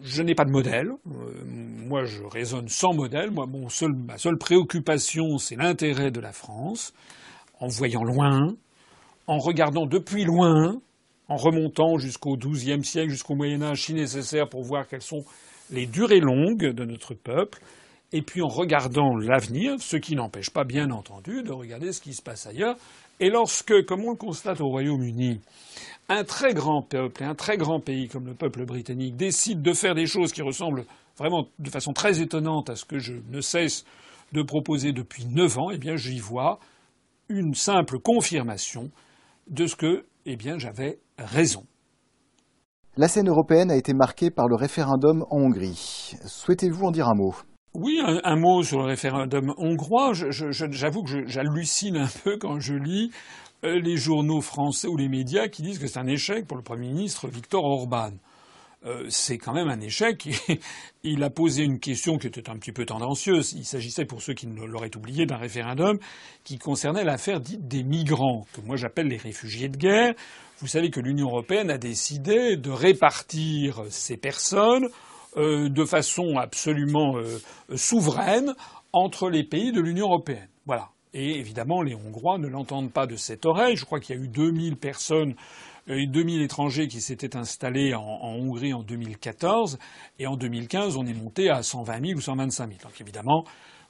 je n'ai pas de modèle. moi, je raisonne sans modèle. Moi, mon ma seule préoccupation, c'est l'intérêt de la France, en voyant loin, en regardant depuis loin, en remontant jusqu'au XIIe siècle, jusqu'au Moyen Âge, si nécessaire, pour voir quelles sont les durées longues de notre peuple, et puis en regardant l'avenir, ce qui n'empêche pas, bien entendu, de regarder ce qui se passe ailleurs. Et lorsque, comme on le constate au Royaume-Uni, un très grand peuple et un très grand pays comme le peuple britannique décide de faire des choses qui ressemblent vraiment de façon très étonnante à ce que je ne cesse de proposer depuis neuf ans, eh bien j'y vois une simple confirmation de ce que, eh bien, j'avais raison. La scène européenne a été marquée par le référendum en Hongrie. Souhaitez-vous en dire un mot? Oui, un, mot sur le référendum hongrois. J'avoue que j'hallucine un peu quand je lis euh, les journaux français ou les médias qui disent que c'est un échec pour le Premier ministre Viktor Orban. Euh, c'est quand même un échec. Il a posé une question qui était un petit peu tendancieuse. Il s'agissait, pour ceux qui l'auraient oublié, d'un référendum qui concernait l'affaire dite des migrants, que moi j'appelle les réfugiés de guerre. Vous savez que l'Union européenne a décidé de répartir ces personnes euh, de façon absolument euh, souveraine entre les pays de l'Union européenne. Voilà. Et évidemment, les Hongrois ne l'entendent pas de cette oreille. Je crois qu'il y a eu 2000 personnes 2000 étrangers qui s'étaient installés en, Hongrie en 2014, et en 2015, on est monté à 120 000 ou 125 000. Donc évidemment,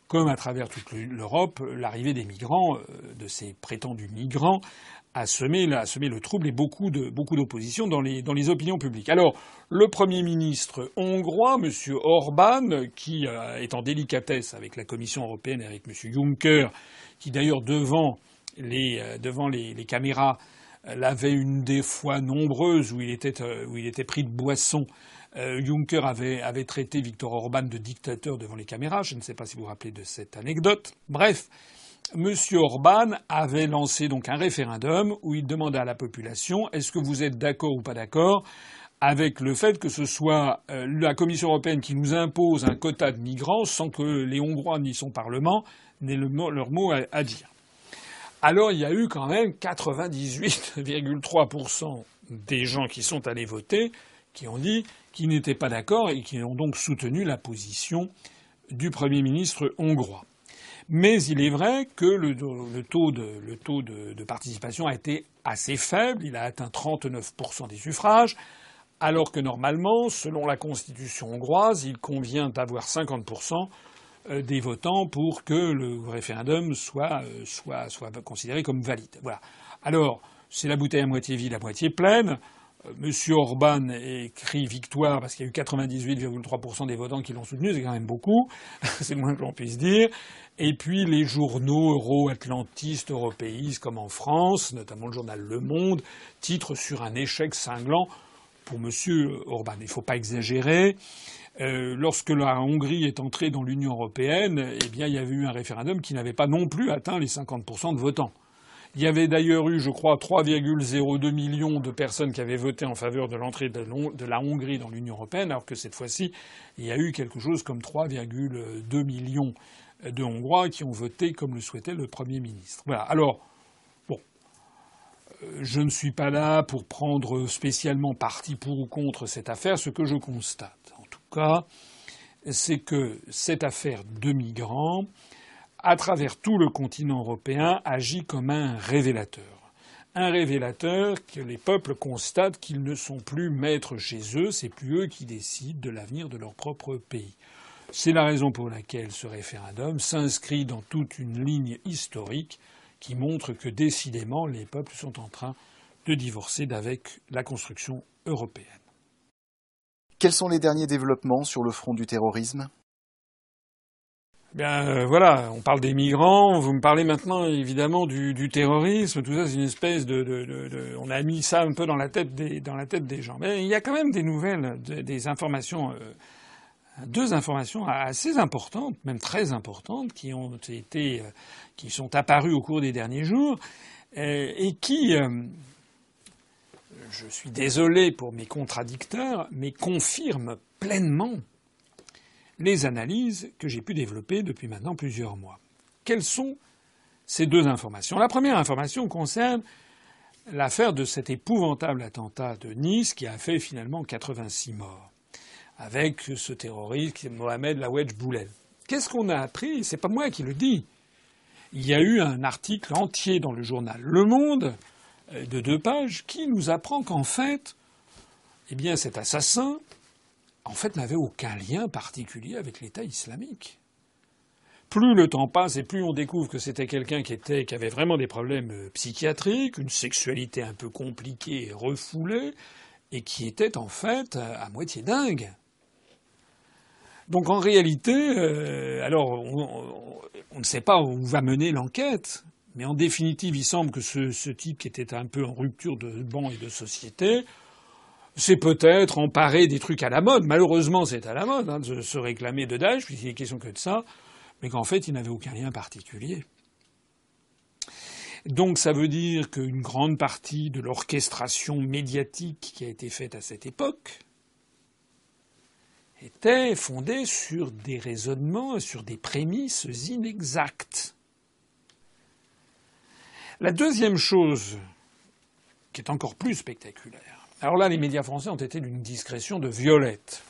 comme à travers toute l'Europe, l'arrivée des migrants, euh, de ces prétendus migrants, a semé, le trouble et beaucoup d'opposition dans les, dans les opinions publiques. Alors, le Premier ministre hongrois, M. Orban, qui euh, est en délicatesse avec la Commission européenne et avec M. Juncker, qui d'ailleurs devant les, euh, devant les caméras l'avait une des fois nombreuses où il était, euh, pris de boisson. Euh, Juncker avait, avait traité Viktor Orban de dictateur devant les caméras. Je ne sais pas si vous vous rappelez de cette anecdote. Bref, M. Orban avait lancé donc un référendum où il demandait à la population est-ce que vous êtes d'accord ou pas d'accord avec le fait que ce soit euh, la Commission européenne qui nous impose un quota de migrants sans que les Hongrois ni son Parlement n'aient leur mot à dire? Alors il y a eu quand même 98,3% des gens qui sont allés voter qui ont dit qu'ils n'étaient pas d'accord et qui ont donc soutenu la position du Premier ministre hongrois. Mais il est vrai que le, taux, de, participation a été assez faible. Il a atteint 39% des suffrages, alors que normalement, selon la constitution hongroise, il convient d'avoir 50% euh, des votants pour que le référendum soit, euh, soit, soit considéré comme valide. Voilà. Alors, c'est la bouteille à moitié vide, à moitié pleine. Euh, Monsieur Orban écrit victoire parce qu'il y a eu 98,3% des votants qui l'ont soutenu, c'est quand même beaucoup, c'est le moins que l'on puisse dire. Et puis les journaux euro-atlantistes, européistes, comme en France, notamment le journal Le Monde, titrent sur un échec cinglant pour Monsieur Orban. Il ne faut pas exagérer. Euh, lorsque la Hongrie est entrée dans l'Union européenne, eh bien, il y avait eu un référendum qui n'avait pas non plus atteint les 50% de votants. Il y avait d'ailleurs eu, je crois, 3,02 millions de personnes qui avaient voté en faveur de l'entrée de la Hongrie dans l'Union européenne, alors que cette fois-ci, il y a eu quelque chose comme 3,2 millions de Hongrois qui ont voté comme le souhaitait le Premier ministre. Voilà. Alors, bon, euh, je ne suis pas là pour prendre spécialement parti pour ou contre cette affaire. Ce que je constate, cas, c'est que cette affaire de migrants à travers tout le continent européen, agit comme un révélateur. Un révélateur que les peuples constatent qu'ils ne sont plus maîtres chez eux, c'est plus eux qui décident de l'avenir de leur propre pays. C'est la raison pour laquelle ce référendum s'inscrit dans toute une ligne historique qui montre que décidément les peuples sont en train de divorcer d'avec la construction européenne. Quels sont les derniers développements sur le front du terrorisme? Bien euh, voilà, on parle des migrants, vous me parlez maintenant évidemment du, terrorisme, tout ça c'est une espèce de, On a mis ça un peu dans la tête des, dans la tête des gens. Mais il y a quand même des nouvelles, des informations, euh, deux informations assez importantes, même très importantes, qui ont été, euh, qui sont apparues au cours des derniers jours et qui, je suis désolé pour mes contradicteurs, mais confirment pleinement les analyses que j'ai pu développer depuis maintenant plusieurs mois. Quelles sont ces deux informations? La première information concerne l'affaire de cet épouvantable attentat de Nice qui a fait finalement 86 morts, avec ce terroriste Mohamed Lawedge Boulel. Qu'est-ce qu'on a appris? C'est pas moi qui le dis. Il y a eu un article entier dans le journal Le Monde de deux pages qui nous apprend qu'en fait, eh bien, cet assassin en fait, n'avait aucun lien particulier avec l'État islamique. Plus le temps passe et plus on découvre que c'était quelqu'un qui était, qui avait vraiment des problèmes euh, psychiatriques, une sexualité un peu compliquée et refoulée, et qui était en fait euh, à moitié dingue. Donc en réalité, euh, alors on, ne sait pas où va mener l'enquête, mais en définitive, il semble que ce, type qui était un peu en rupture de banc et de société c'est peut-être emparer des trucs à la mode. Malheureusement, c'est à la mode hein, de se réclamer de Daesh, puisqu'il n'est question que de ça, mais qu'en fait, il n'avait aucun lien particulier. Donc ça veut dire qu'une grande partie de l'orchestration médiatique qui a été faite à cette époque était fondée sur des raisonnements, sur des prémices inexactes. La deuxième chose, qui est encore plus spectaculaire, alors là, les médias français ont été d'une discrétion de violette.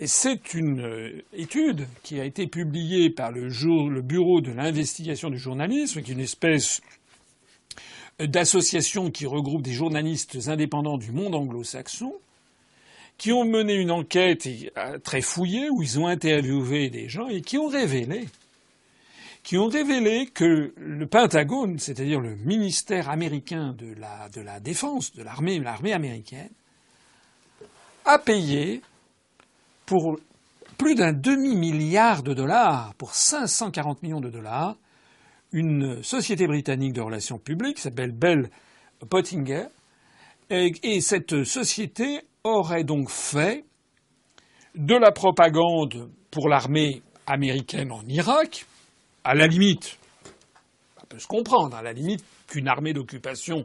Et c'est une euh, étude qui a été publiée par le, Bureau de l'investigation du journalisme, qui est une espèce d'association qui regroupe des journalistes indépendants du monde anglo-saxon, qui ont mené une enquête euh, très fouillée où ils ont interviewé des gens et qui ont révélé qui ont révélé que le Pentagone, c'est-à-dire le ministère américain de la, de la défense, de l'armée, l'armée américaine, a payé pour plus d'un demi-milliard de dollars, pour 540 millions de dollars, une société britannique de relations publiques qui s'appelle Bell Pottinger. et cette société aurait donc fait de la propagande pour l'armée américaine en Irak, à la limite, ça peut se comprendre, à la limite qu'une armée d'occupation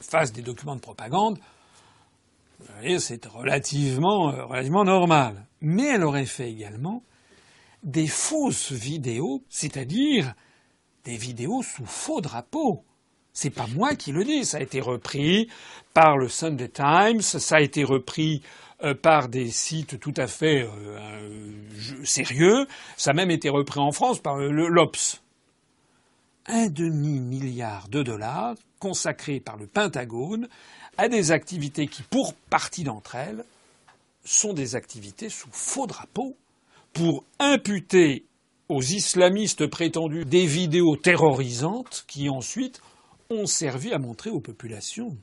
fasse des documents de propagande, c'est relativement, euh, relativement normal. Mais elle aurait fait également des fausses vidéos, c'est-à-dire des vidéos sous faux drapeau, C'est pas moi qui le dis, ça a été repris par le Sunday Times, ça a été repris par des sites tout à fait euh, euh, sérieux, ça a même été repris en France par le l'Obs. Un demi-milliard de dollars consacrés par le Pentagone à des activités qui, pour partie d'entre elles, sont des activités sous faux drapeau pour imputer aux islamistes prétendus des vidéos terrorisantes qui ensuite ont servi à montrer aux populations.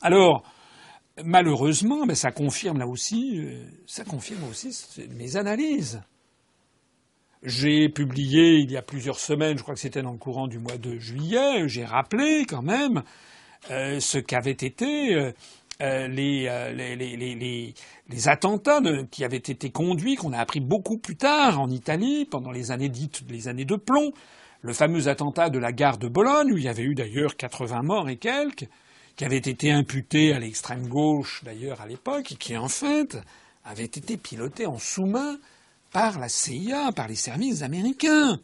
Alors, malheureusement, ben, ça confirme là aussi, euh, ça confirme aussi mes analyses. J'ai publié il y a plusieurs semaines, je crois que c'était dans le courant du mois de juillet, j'ai rappelé quand même euh, ce qu'avaient été euh, les, attentats qui avaient été conduits, qu'on a appris beaucoup plus tard en Italie, pendant les années dites les années de plomb, le fameux attentat de la gare de Bologne, où il y avait eu d'ailleurs 80 morts et quelques, qui avait été imputé à l'extrême gauche d'ailleurs à l'époque, et qui en fait avait été piloté en sous-main par la CIA, par les services américains,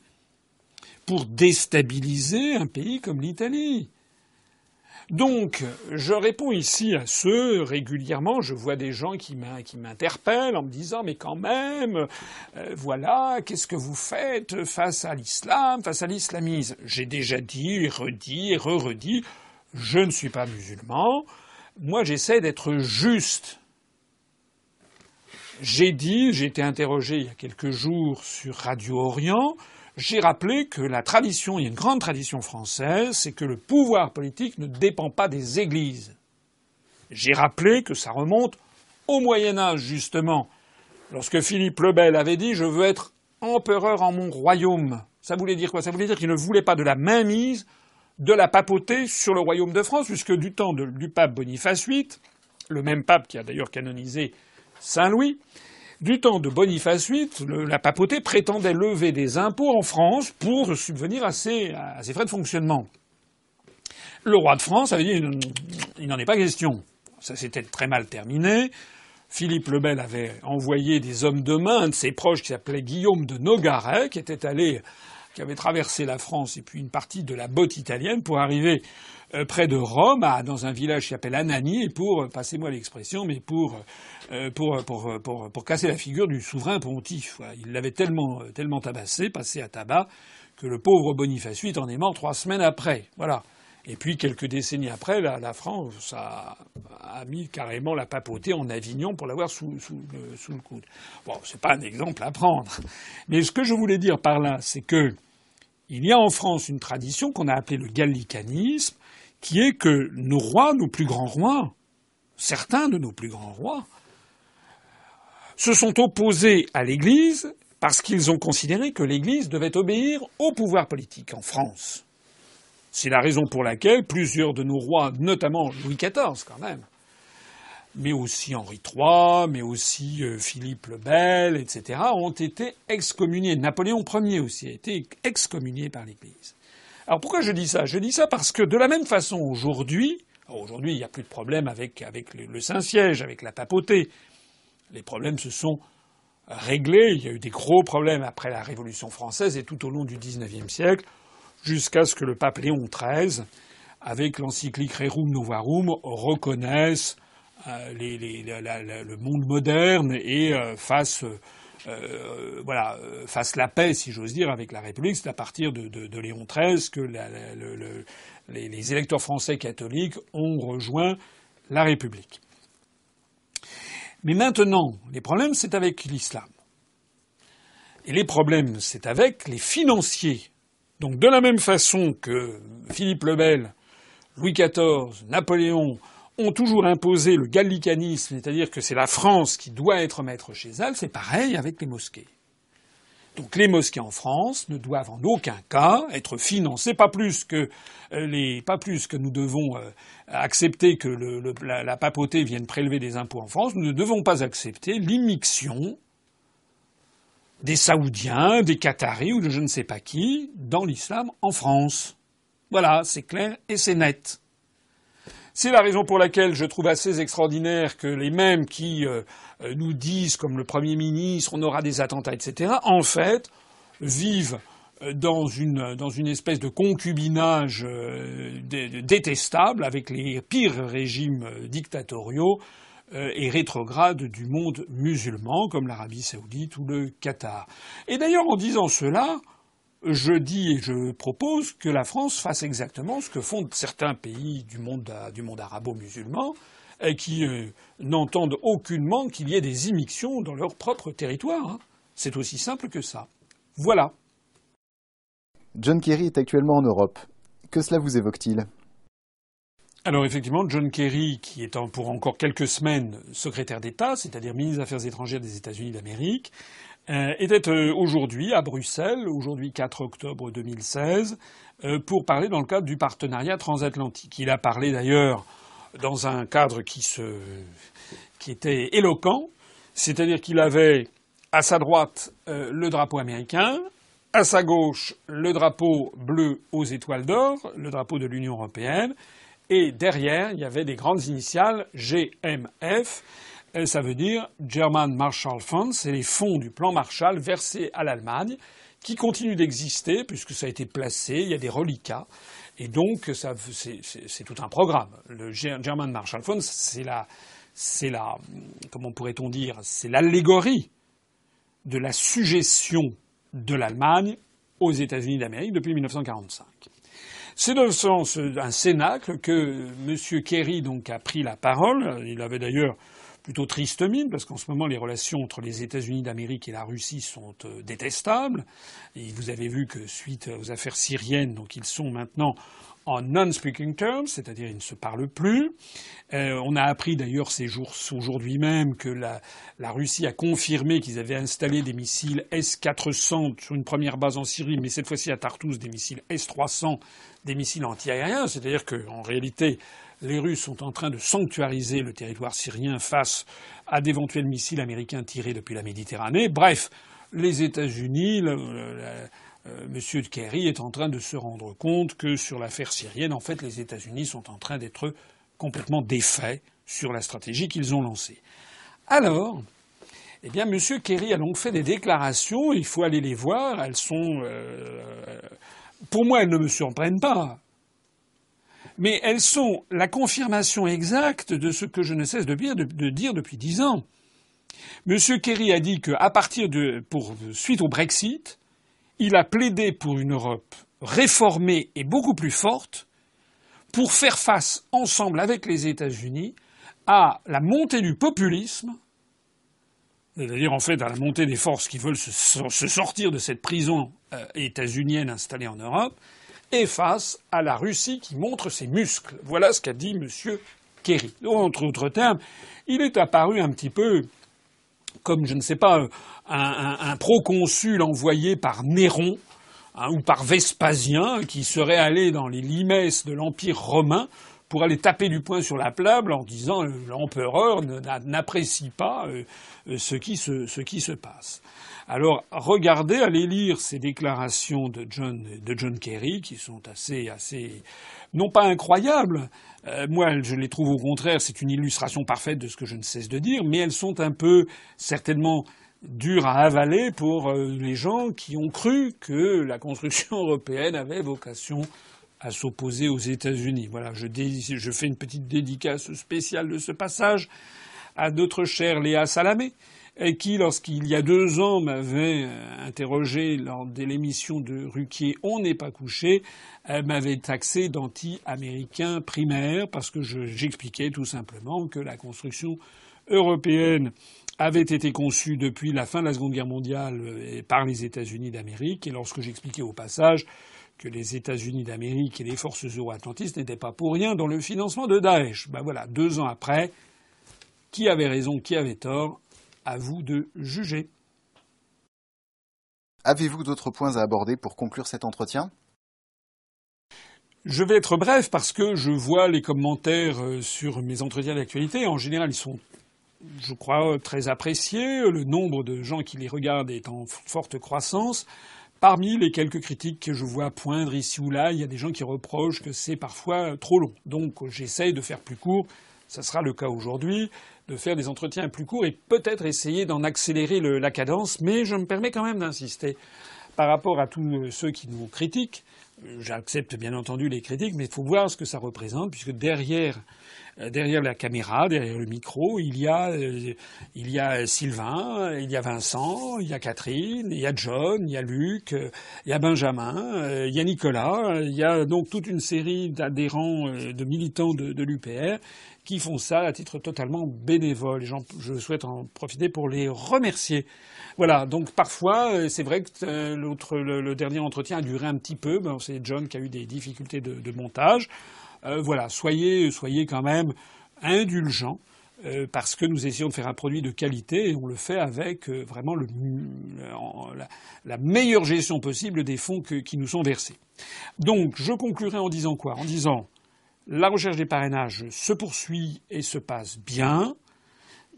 pour déstabiliser un pays comme l'Italie. Donc, je réponds ici à ceux régulièrement. Je vois des gens qui m'interpellent en me disant mais quand même, euh, voilà, qu'est-ce que vous faites face à l'islam, face à l'islamisme? J'ai déjà dit, redit, re-redit, je ne suis pas musulman. Moi, j'essaie d'être juste. J'ai dit, j'ai été interrogé il y a quelques jours sur Radio Orient j'ai rappelé que la tradition, il y a une grande tradition française, c'est que le pouvoir politique ne dépend pas des églises. J'ai rappelé que ça remonte au Moyen Âge, justement, lorsque Philippe le Bel avait dit Je veux être empereur en mon royaume. Ça voulait dire quoi? Ça voulait dire qu'il ne voulait pas de la mainmise de la papauté sur le royaume de France, puisque du temps du pape Boniface VIII, le même pape qui a d'ailleurs canonisé Saint Louis, du temps de Boniface VIII, la papauté prétendait lever des impôts en France pour subvenir à ses, frais de fonctionnement. Le roi de France avait dit il n'en est pas question. Ça s'était très mal terminé. Philippe le Bel avait envoyé des hommes de main, un de ses proches qui s'appelait Guillaume de Nogaret, qui était allé, qui avait traversé la France et puis une partie de la botte italienne pour arriver euh, près de Rome, dans un village qui s'appelle Anani, et pour, euh, passez-moi l'expression, mais pour, euh, pour, pour, pour, casser la figure du souverain pontife. Il l'avait tellement, tellement tabassé, passé à tabac, que le pauvre Boniface VIII en est mort trois semaines après. Voilà. Et puis quelques décennies après, la, France a, mis carrément la papauté en Avignon pour l'avoir sous, sous, le, sous le coude. Bon, c'est pas un exemple à prendre. Mais ce que je voulais dire par là, c'est que il y a en France une tradition qu'on a appelée le gallicanisme, qui est que nos rois, nos plus grands rois, certains de nos plus grands rois, se sont opposés à l'Église parce qu'ils ont considéré que l'Église devait obéir au pouvoir politique en France. C'est la raison pour laquelle plusieurs de nos rois, notamment Louis XIV quand même, mais aussi Henri III, mais aussi euh, Philippe le Bel, etc., ont été excommuniés. Napoléon Ier aussi a été excommunié par l'Église. Alors pourquoi je dis ça? Je dis ça parce que de la même façon aujourd'hui, aujourd'hui il n'y a plus de problème avec, avec le, Saint-Siège, avec la papauté. Les problèmes se sont réglés. Il y a eu des gros problèmes après la Révolution française et tout au long du XIXe siècle, jusqu'à ce que le pape Léon XIII, avec l'encyclique Rerum Novarum, reconnaisse euh, le monde moderne et euh, fasse euh, voilà, fasse la paix, si j'ose dire, avec la République. C'est à partir de, Léon XIII que les, électeurs français catholiques ont rejoint la République. Mais maintenant, les problèmes, c'est avec l'islam. Et les problèmes, c'est avec les financiers. Donc de la même façon que Philippe le Bel, Louis XIV, Napoléon ont toujours imposé le gallicanisme, c'est-à-dire que c'est la France qui doit être maître chez elle, c'est pareil avec les mosquées. Donc les mosquées en France ne doivent en aucun cas être financées, pas plus que euh, les, pas plus que nous devons euh, accepter que la, papauté vienne prélever des impôts en France. Nous ne devons pas accepter l'immixtion des Saoudiens, des Qataris ou de je ne sais pas qui dans l'islam en France. Voilà, c'est clair et c'est net. C'est la raison pour laquelle je trouve assez extraordinaire que les mêmes qui euh, euh, nous disent, comme le Premier ministre, on aura des attentats, etc., en fait, vivent une, dans une espèce de concubinage détestable avec les pires régimes dictatoriaux et rétrogrades du monde musulman, comme l'Arabie saoudite ou le Qatar. Et d'ailleurs, en disant cela, je dis et je propose que la France fasse exactement ce que font certains pays du monde, arabo-musulman, et qui euh, n'entendent aucunement qu'il y ait des immixtions dans leur propre territoire. Hein. C'est aussi simple que ça. Voilà. John Kerry est actuellement en Europe. Que cela vous évoque-t-il? Alors effectivement, John Kerry, qui est pour encore quelques semaines secrétaire d'État, c'est-à-dire ministre des Affaires étrangères des États-Unis d'Amérique, euh, était euh, aujourd'hui à Bruxelles, aujourd'hui 4 octobre 2016, pour parler dans le cadre du partenariat transatlantique. Il a parlé d'ailleurs dans un cadre qui, se, qui était éloquent, c'est-à-dire qu'il avait à sa droite euh, le drapeau américain, à sa gauche le drapeau bleu aux étoiles d'or, le drapeau de l'Union européenne, et derrière il y avait des grandes initiales GMF, ça veut dire German Marshall Funds, c'est les fonds du plan Marshall versés à l'Allemagne, qui continuent d'exister puisque ça a été placé, il y a des reliquats. Et donc, c'est tout un programme. Le German Marshall Fund, c'est la, la, comment pourrait-on dire, c'est l'allégorie de la suggestion de l'Allemagne aux États-Unis d'Amérique depuis 1945. C'est dans le sens d'un cénacle que M. Kerry donc a pris la parole. Il avait d'ailleurs plutôt triste mine, parce qu'en ce moment, les relations entre les États-Unis d'Amérique et la Russie sont euh, détestables. Et vous avez vu que suite aux affaires syriennes, donc ils sont maintenant en non-speaking terms, c'est-à-dire ils ne se parlent plus. Euh, on a appris d'ailleurs ces jours aujourd'hui même que la, la Russie a confirmé qu'ils avaient installé des missiles S-400 sur une première base en Syrie, mais cette fois-ci à Tartous des missiles S-300, des missiles antiaériens. C'est-à-dire qu'en réalité, les Russes sont en train de sanctuariser le territoire syrien face à d'éventuels missiles américains tirés depuis la Méditerranée. Bref, les États-Unis, euh, M. Kerry est en train de se rendre compte que sur l'affaire syrienne, en fait, les États-Unis sont en train d'être complètement défaits sur la stratégie qu'ils ont lancée. Alors, eh bien, M. Kerry a donc fait des déclarations. Il faut aller les voir. Elles sont, euh, pour moi, elles ne me surprennent pas mais elles sont la confirmation exacte de ce que je ne cesse de dire, depuis dix ans. M. Kerry a dit qu'à partir de, pour, suite au Brexit, il a plaidé pour une Europe réformée et beaucoup plus forte pour faire face ensemble avec les États-Unis à la montée du populisme, c'est-à-dire en fait à la montée des forces qui veulent se, sortir de cette prison euh, états-unienne installée en Europe, et face à la Russie qui montre ses muscles. Voilà ce qu'a dit M. Kerry. Entre autres termes, il est apparu un petit peu comme, je ne sais pas, un, proconsul envoyé par Néron hein, ou par Vespasien qui serait allé dans les limes de l'Empire romain pour aller taper du poing sur la plable en disant l'empereur n'apprécie pas euh, ce qui se passe. Alors regardez, allez lire ces déclarations de John, de John Kerry qui sont assez, assez, non pas incroyables. Euh, moi, je les trouve au contraire, c'est une illustration parfaite de ce que je ne cesse de dire, mais elles sont un peu certainement dures à avaler pour euh, les gens qui ont cru que la construction européenne avait vocation à s'opposer aux États-Unis. Voilà, je, fais une petite dédicace spéciale de ce passage à notre chère Léa Salamé, qui, lorsqu'il y a deux ans, m'avait euh, interrogé lors de l'émission de Ruquier On n'est pas couché, m'avait taxé d'anti-américain primaire parce que j'expliquais tout simplement que la construction européenne avait été conçue depuis la fin de la Seconde Guerre mondiale euh, par les États-Unis d'Amérique, et lorsque j'expliquais au passage que les États-Unis d'Amérique et les forces euro-atlantistes n'étaient pas pour rien dans le financement de Daesh. Ben voilà, deux ans après, qui avait raison, qui avait tort à vous de juger. Avez-vous d'autres points à aborder pour conclure cet entretien? Je vais être bref parce que je vois les commentaires euh, sur mes entretiens d'actualité. En général, ils sont, je crois, très appréciés. Le nombre de gens qui les regardent est en forte croissance. Parmi les quelques critiques que je vois poindre ici ou là, il y a des gens qui reprochent que c'est parfois trop long. Donc j'essaye de faire plus court. Ça sera le cas aujourd'hui de faire des entretiens plus courts et peut-être essayer d'en accélérer la cadence, mais je me permets quand même d'insister. par rapport à tous ceux qui nous critiquent. J'accepte bien entendu les critiques, mais il faut voir ce que ça représente, puisque derrière euh, derrière la caméra, derrière le micro, il y a euh, il y a Sylvain, il y a Vincent, il y a Catherine, il y a John, il y a Luc, euh, il y a Benjamin, il y a Nicolas, il y a donc toute une série d'adhérents, de militants de, de l'UPR qui font ça à titre totalement bénévole. je souhaite en profiter pour les remercier. Voilà, donc parfois, c'est vrai que l'autre, le, dernier entretien a duré un petit peu. C'est John qui a eu des difficultés de, montage. Euh, voilà, soyez, soyez quand même indulgents euh, parce que nous essayons de faire un produit de qualité et on le fait avec euh, vraiment la, meilleure gestion possible des fonds qui nous sont versés. Donc, je conclurai en disant quoi? En disant la recherche des parrainages se poursuit et se passe bien.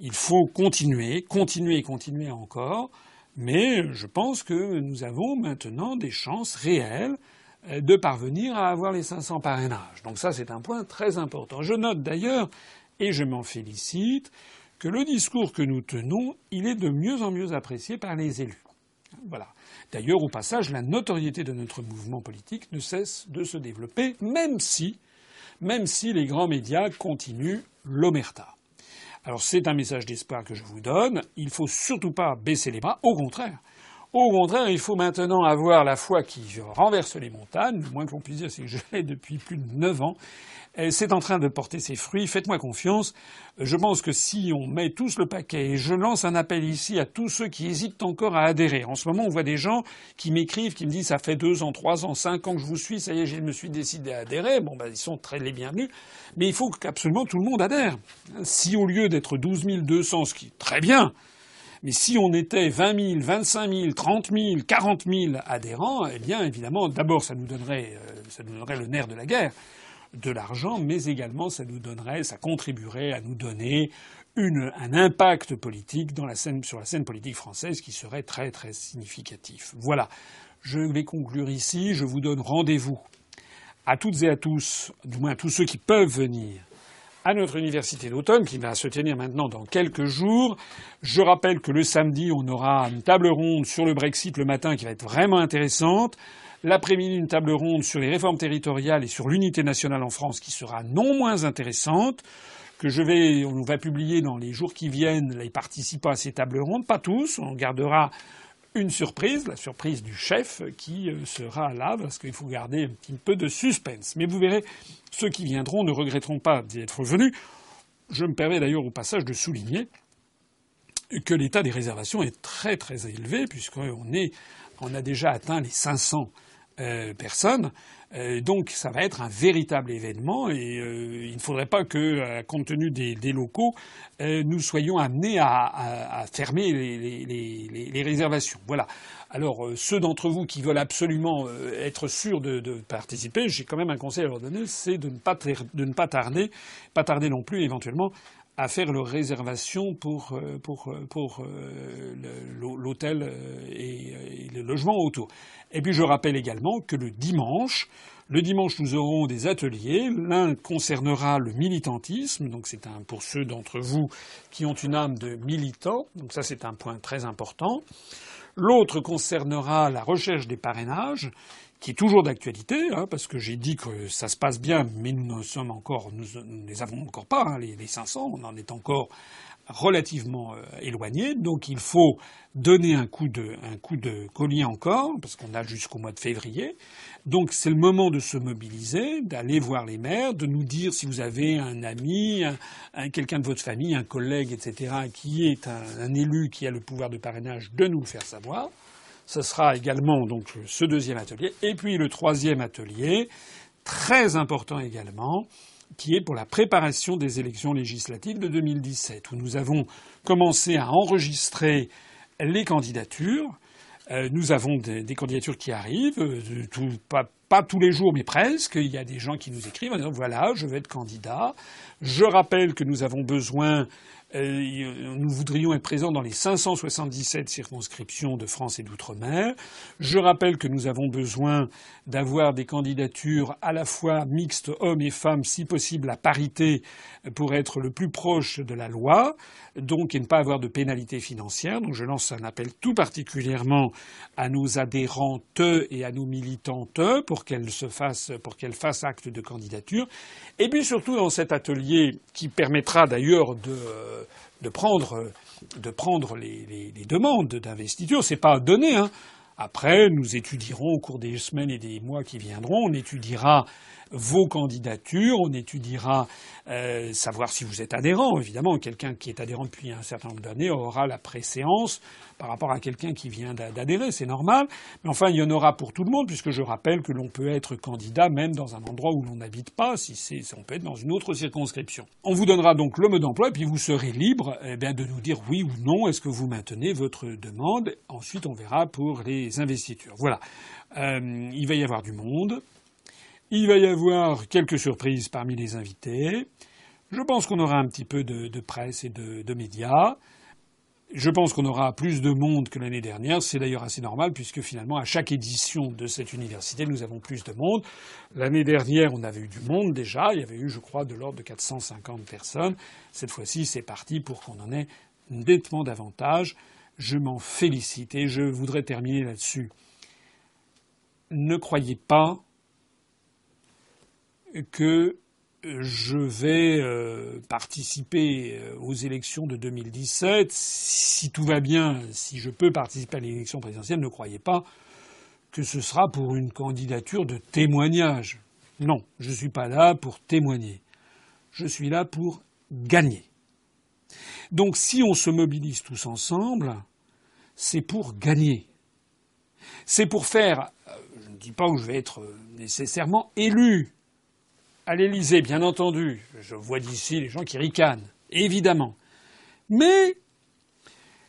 Il faut continuer, continuer continuer encore. Mais je pense que nous avons maintenant des chances réelles de parvenir à avoir les 500 parrainages. Donc ça, c'est un point très important. Je note d'ailleurs, et je m'en félicite, que le discours que nous tenons, il est de mieux en mieux apprécié par les élus. Voilà. D'ailleurs, au passage, la notoriété de notre mouvement politique ne cesse de se développer, même si, même si les grands médias continuent l'omerta. Alors c'est un message d'espoir que je vous donne. Il faut surtout pas baisser les bras. Au contraire, au contraire, il faut maintenant avoir la foi qui renverse les montagnes. Le moins qu'on puisse dire, c'est que je l'ai depuis plus de neuf ans. C'est en train de porter ses fruits. Faites-moi confiance. Je pense que si on met tous le paquet, et je lance un appel ici à tous ceux qui hésitent encore à adhérer. En ce moment, on voit des gens qui m'écrivent, qui me disent ça fait deux ans, trois ans, cinq ans que je vous suis, ça y est, je me suis décidé à adhérer. Bon, ben, ils sont très les bienvenus. Mais il faut qu'absolument tout le monde adhère. Si au lieu d'être 12 200, ce qui est très bien, mais si on était 20 000, 25 000, 30 000, 40 000 adhérents, eh bien évidemment, d'abord ça nous donnerait, euh, ça nous donnerait le nerf de la guerre, de l'argent, mais également ça nous donnerait, ça contribuerait à nous donner un impact politique sur la scène politique française qui serait très très significatif. Voilà. Je vais conclure ici. Je vous donne rendez-vous à toutes et à tous, du moins à tous ceux qui peuvent venir à notre université d'automne qui va se tenir maintenant dans quelques jours. Je rappelle que le samedi, on aura une table ronde sur le Brexit le matin qui va être vraiment intéressante. L'après-midi, une table ronde sur les réformes territoriales et sur l'unité nationale en France qui sera non moins intéressante que je vais, on va publier dans les jours qui viennent les participants à ces tables rondes, pas tous, on gardera une surprise, la surprise du chef qui euh, sera là, parce qu'il faut garder un petit peu de suspense. Mais vous verrez, ceux qui viendront ne regretteront pas d'y être venus. Je me permets d'ailleurs au passage de souligner que l'état des réservations est très très élevé, puisqu'on on a déjà atteint les 500 euh, personnes. Euh, donc ça va être un véritable événement et euh, il ne faudrait pas que, compte tenu des, locaux, nous soyons amenés à, fermer les, réservations. Voilà. Alors ceux d'entre vous qui veulent absolument être sûrs de, participer, j'ai quand même un conseil à leur donner, c'est de ne pas, de ne pas tarder, pas tarder non plus éventuellement à faire leur réservation pour, euh, pour, euh, pour euh, l'hôtel et le logement autour. Et puis je rappelle également que le dimanche, le dimanche, nous aurons des ateliers. L'un concernera le militantisme, donc c'est un pour ceux d'entre vous qui ont une âme de militant, donc ça c'est un point très important. L'autre concernera la recherche des parrainages qui est toujours d'actualité, hein, parce que j'ai dit que ça se passe bien, mais nous ne sommes encore, nous ne les avons encore pas, hein, les, les, 500, on en est encore relativement euh, éloigné, donc il faut donner un coup de, un coup de collier encore, parce qu'on a jusqu'au mois de février. Donc c'est le moment de se mobiliser, d'aller voir les maires, de nous dire si vous avez un ami, un, quelqu'un de votre famille, un collègue, etc., qui est un élu qui a le pouvoir de parrainage, de nous le faire savoir. Ce sera également donc ce deuxième atelier. Et puis le troisième atelier, très important également, qui est pour la préparation des élections législatives de 2017, où nous avons commencé à enregistrer les candidatures. Euh, nous avons des, candidatures qui arrivent, euh, pas, pas tous les jours, mais presque. Il y a des gens qui nous écrivent en disant voilà, je veux être candidat. Je rappelle que nous avons besoin nous voudrions être présents dans les 577 circonscriptions de France et d'outre-mer. Je rappelle que nous avons besoin d'avoir des candidatures à la fois mixtes hommes et femmes, si possible à parité, pour être le plus proche de la loi, donc et ne pas avoir de pénalité financière. Donc je lance un appel tout particulièrement à nos adhérentes et à nos militantes pour qu'elles se fassent, pour qu'elles fassent acte de candidature. Et puis surtout dans cet atelier qui permettra d'ailleurs de de prendre, de prendre les demandes d'investiture. C'est pas donné. Hein. Après, nous étudierons au cours des semaines et des mois qui viendront, on étudiera vos candidatures, on étudiera euh, savoir si vous êtes adhérent. Évidemment, quelqu'un qui est adhérent depuis un certain nombre d'années aura la préséance par rapport à quelqu'un qui vient d'adhérer, c'est normal. Mais enfin, il y en aura pour tout le monde, puisque je rappelle que l'on peut être candidat même dans un endroit où l'on n'habite pas, si c'est, on peut être dans une autre circonscription. On vous donnera donc le mode d'emploi, et puis vous serez libre eh bien, de nous dire oui ou non, est-ce que vous maintenez votre demande. Ensuite, on verra pour les investitures. Voilà. Euh, il va y avoir du monde. Il va y avoir quelques surprises parmi les invités. Je pense qu'on aura un petit peu de, presse et de, médias. Je pense qu'on aura plus de monde que l'année dernière. C'est d'ailleurs assez normal puisque finalement, à chaque édition de cette université, nous avons plus de monde. L'année dernière, on avait eu du monde déjà. Il y avait eu, je crois, de l'ordre de 450 personnes. Cette fois-ci, c'est parti pour qu'on en ait nettement davantage. Je m'en félicite et je voudrais terminer là-dessus. Ne croyez pas que je vais euh, participer euh, aux élections de 2017. Si tout va bien, si je peux participer à l'élection présidentielle, ne croyez pas que ce sera pour une candidature de témoignage. Non, je ne suis pas là pour témoigner. Je suis là pour gagner. Donc si on se mobilise tous ensemble, c'est pour gagner. C'est pour faire, euh, je ne dis pas où je vais être nécessairement élu, à l'Élysée, bien entendu. Je vois d'ici les gens qui ricanent, évidemment. Mais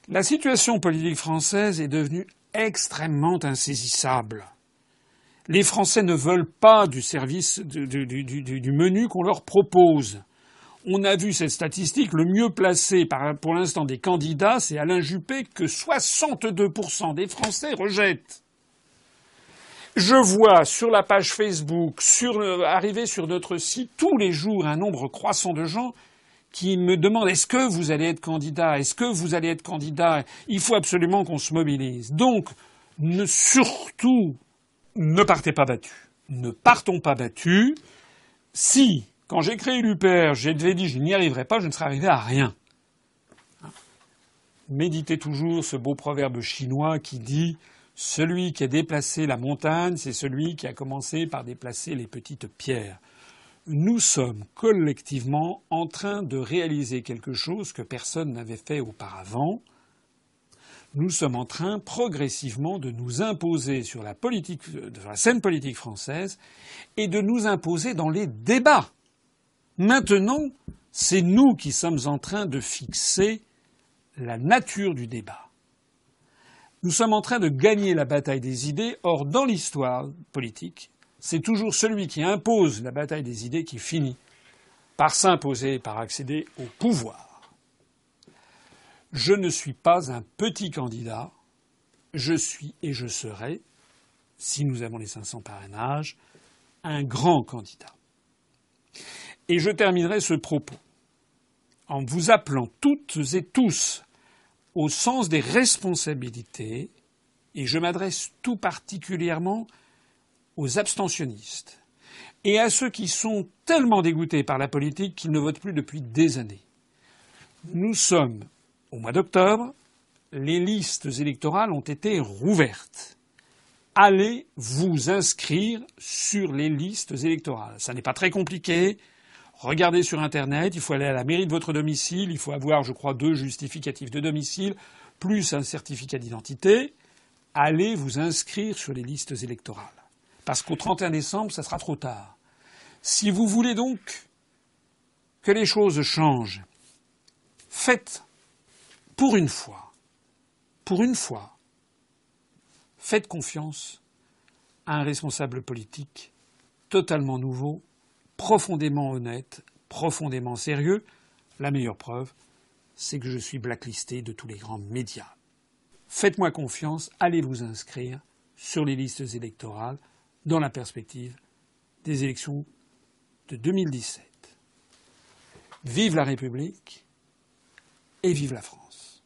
la situation politique française est devenue extrêmement insaisissable. Les Français ne veulent pas du service du menu qu'on leur propose. On a vu cette statistique, le mieux placé pour l'instant des candidats, c'est Alain Juppé, que 62% des Français rejettent. Je vois sur la page Facebook, sur, arriver sur notre site tous les jours un nombre croissant de gens qui me demandent est-ce que vous allez être candidat? Est-ce que vous allez être candidat? Il faut absolument qu'on se mobilise. Donc, surtout, ne partez pas battus. Ne partons pas battus. Si, quand j'ai créé l'UPR, j'ai dit je n'y arriverai pas, je ne serais arrivé à rien. Méditez toujours ce beau proverbe chinois qui dit celui qui a déplacé la montagne, c'est celui qui a commencé par déplacer les petites pierres. Nous sommes collectivement en train de réaliser quelque chose que personne n'avait fait auparavant. Nous sommes en train progressivement de nous imposer sur la, politique, sur la scène politique française et de nous imposer dans les débats. Maintenant, c'est nous qui sommes en train de fixer la nature du débat. Nous sommes en train de gagner la bataille des idées. Or, dans l'histoire politique, c'est toujours celui qui impose la bataille des idées qui finit par s'imposer, par accéder au pouvoir. Je ne suis pas un petit candidat, je suis et je serai, si nous avons les 500 parrainages, un grand candidat. Et je terminerai ce propos en vous appelant toutes et tous au sens des responsabilités, et je m'adresse tout particulièrement aux abstentionnistes et à ceux qui sont tellement dégoûtés par la politique qu'ils ne votent plus depuis des années. Nous sommes au mois d'octobre, les listes électorales ont été rouvertes. Allez vous inscrire sur les listes électorales. Ça n'est pas très compliqué. Regardez sur Internet, il faut aller à la mairie de votre domicile, il faut avoir, je crois, deux justificatifs de domicile, plus un certificat d'identité. Allez vous inscrire sur les listes électorales. Parce qu'au 31 décembre, ça sera trop tard. Si vous voulez donc que les choses changent, faites pour une fois, pour une fois, faites confiance un responsable politique totalement nouveau, profondément honnête, profondément sérieux. La meilleure preuve, c'est que je suis blacklisté de tous les grands médias. Faites-moi confiance, allez vous inscrire sur les listes électorales dans la perspective des élections de 2017. Vive la République et vive la France.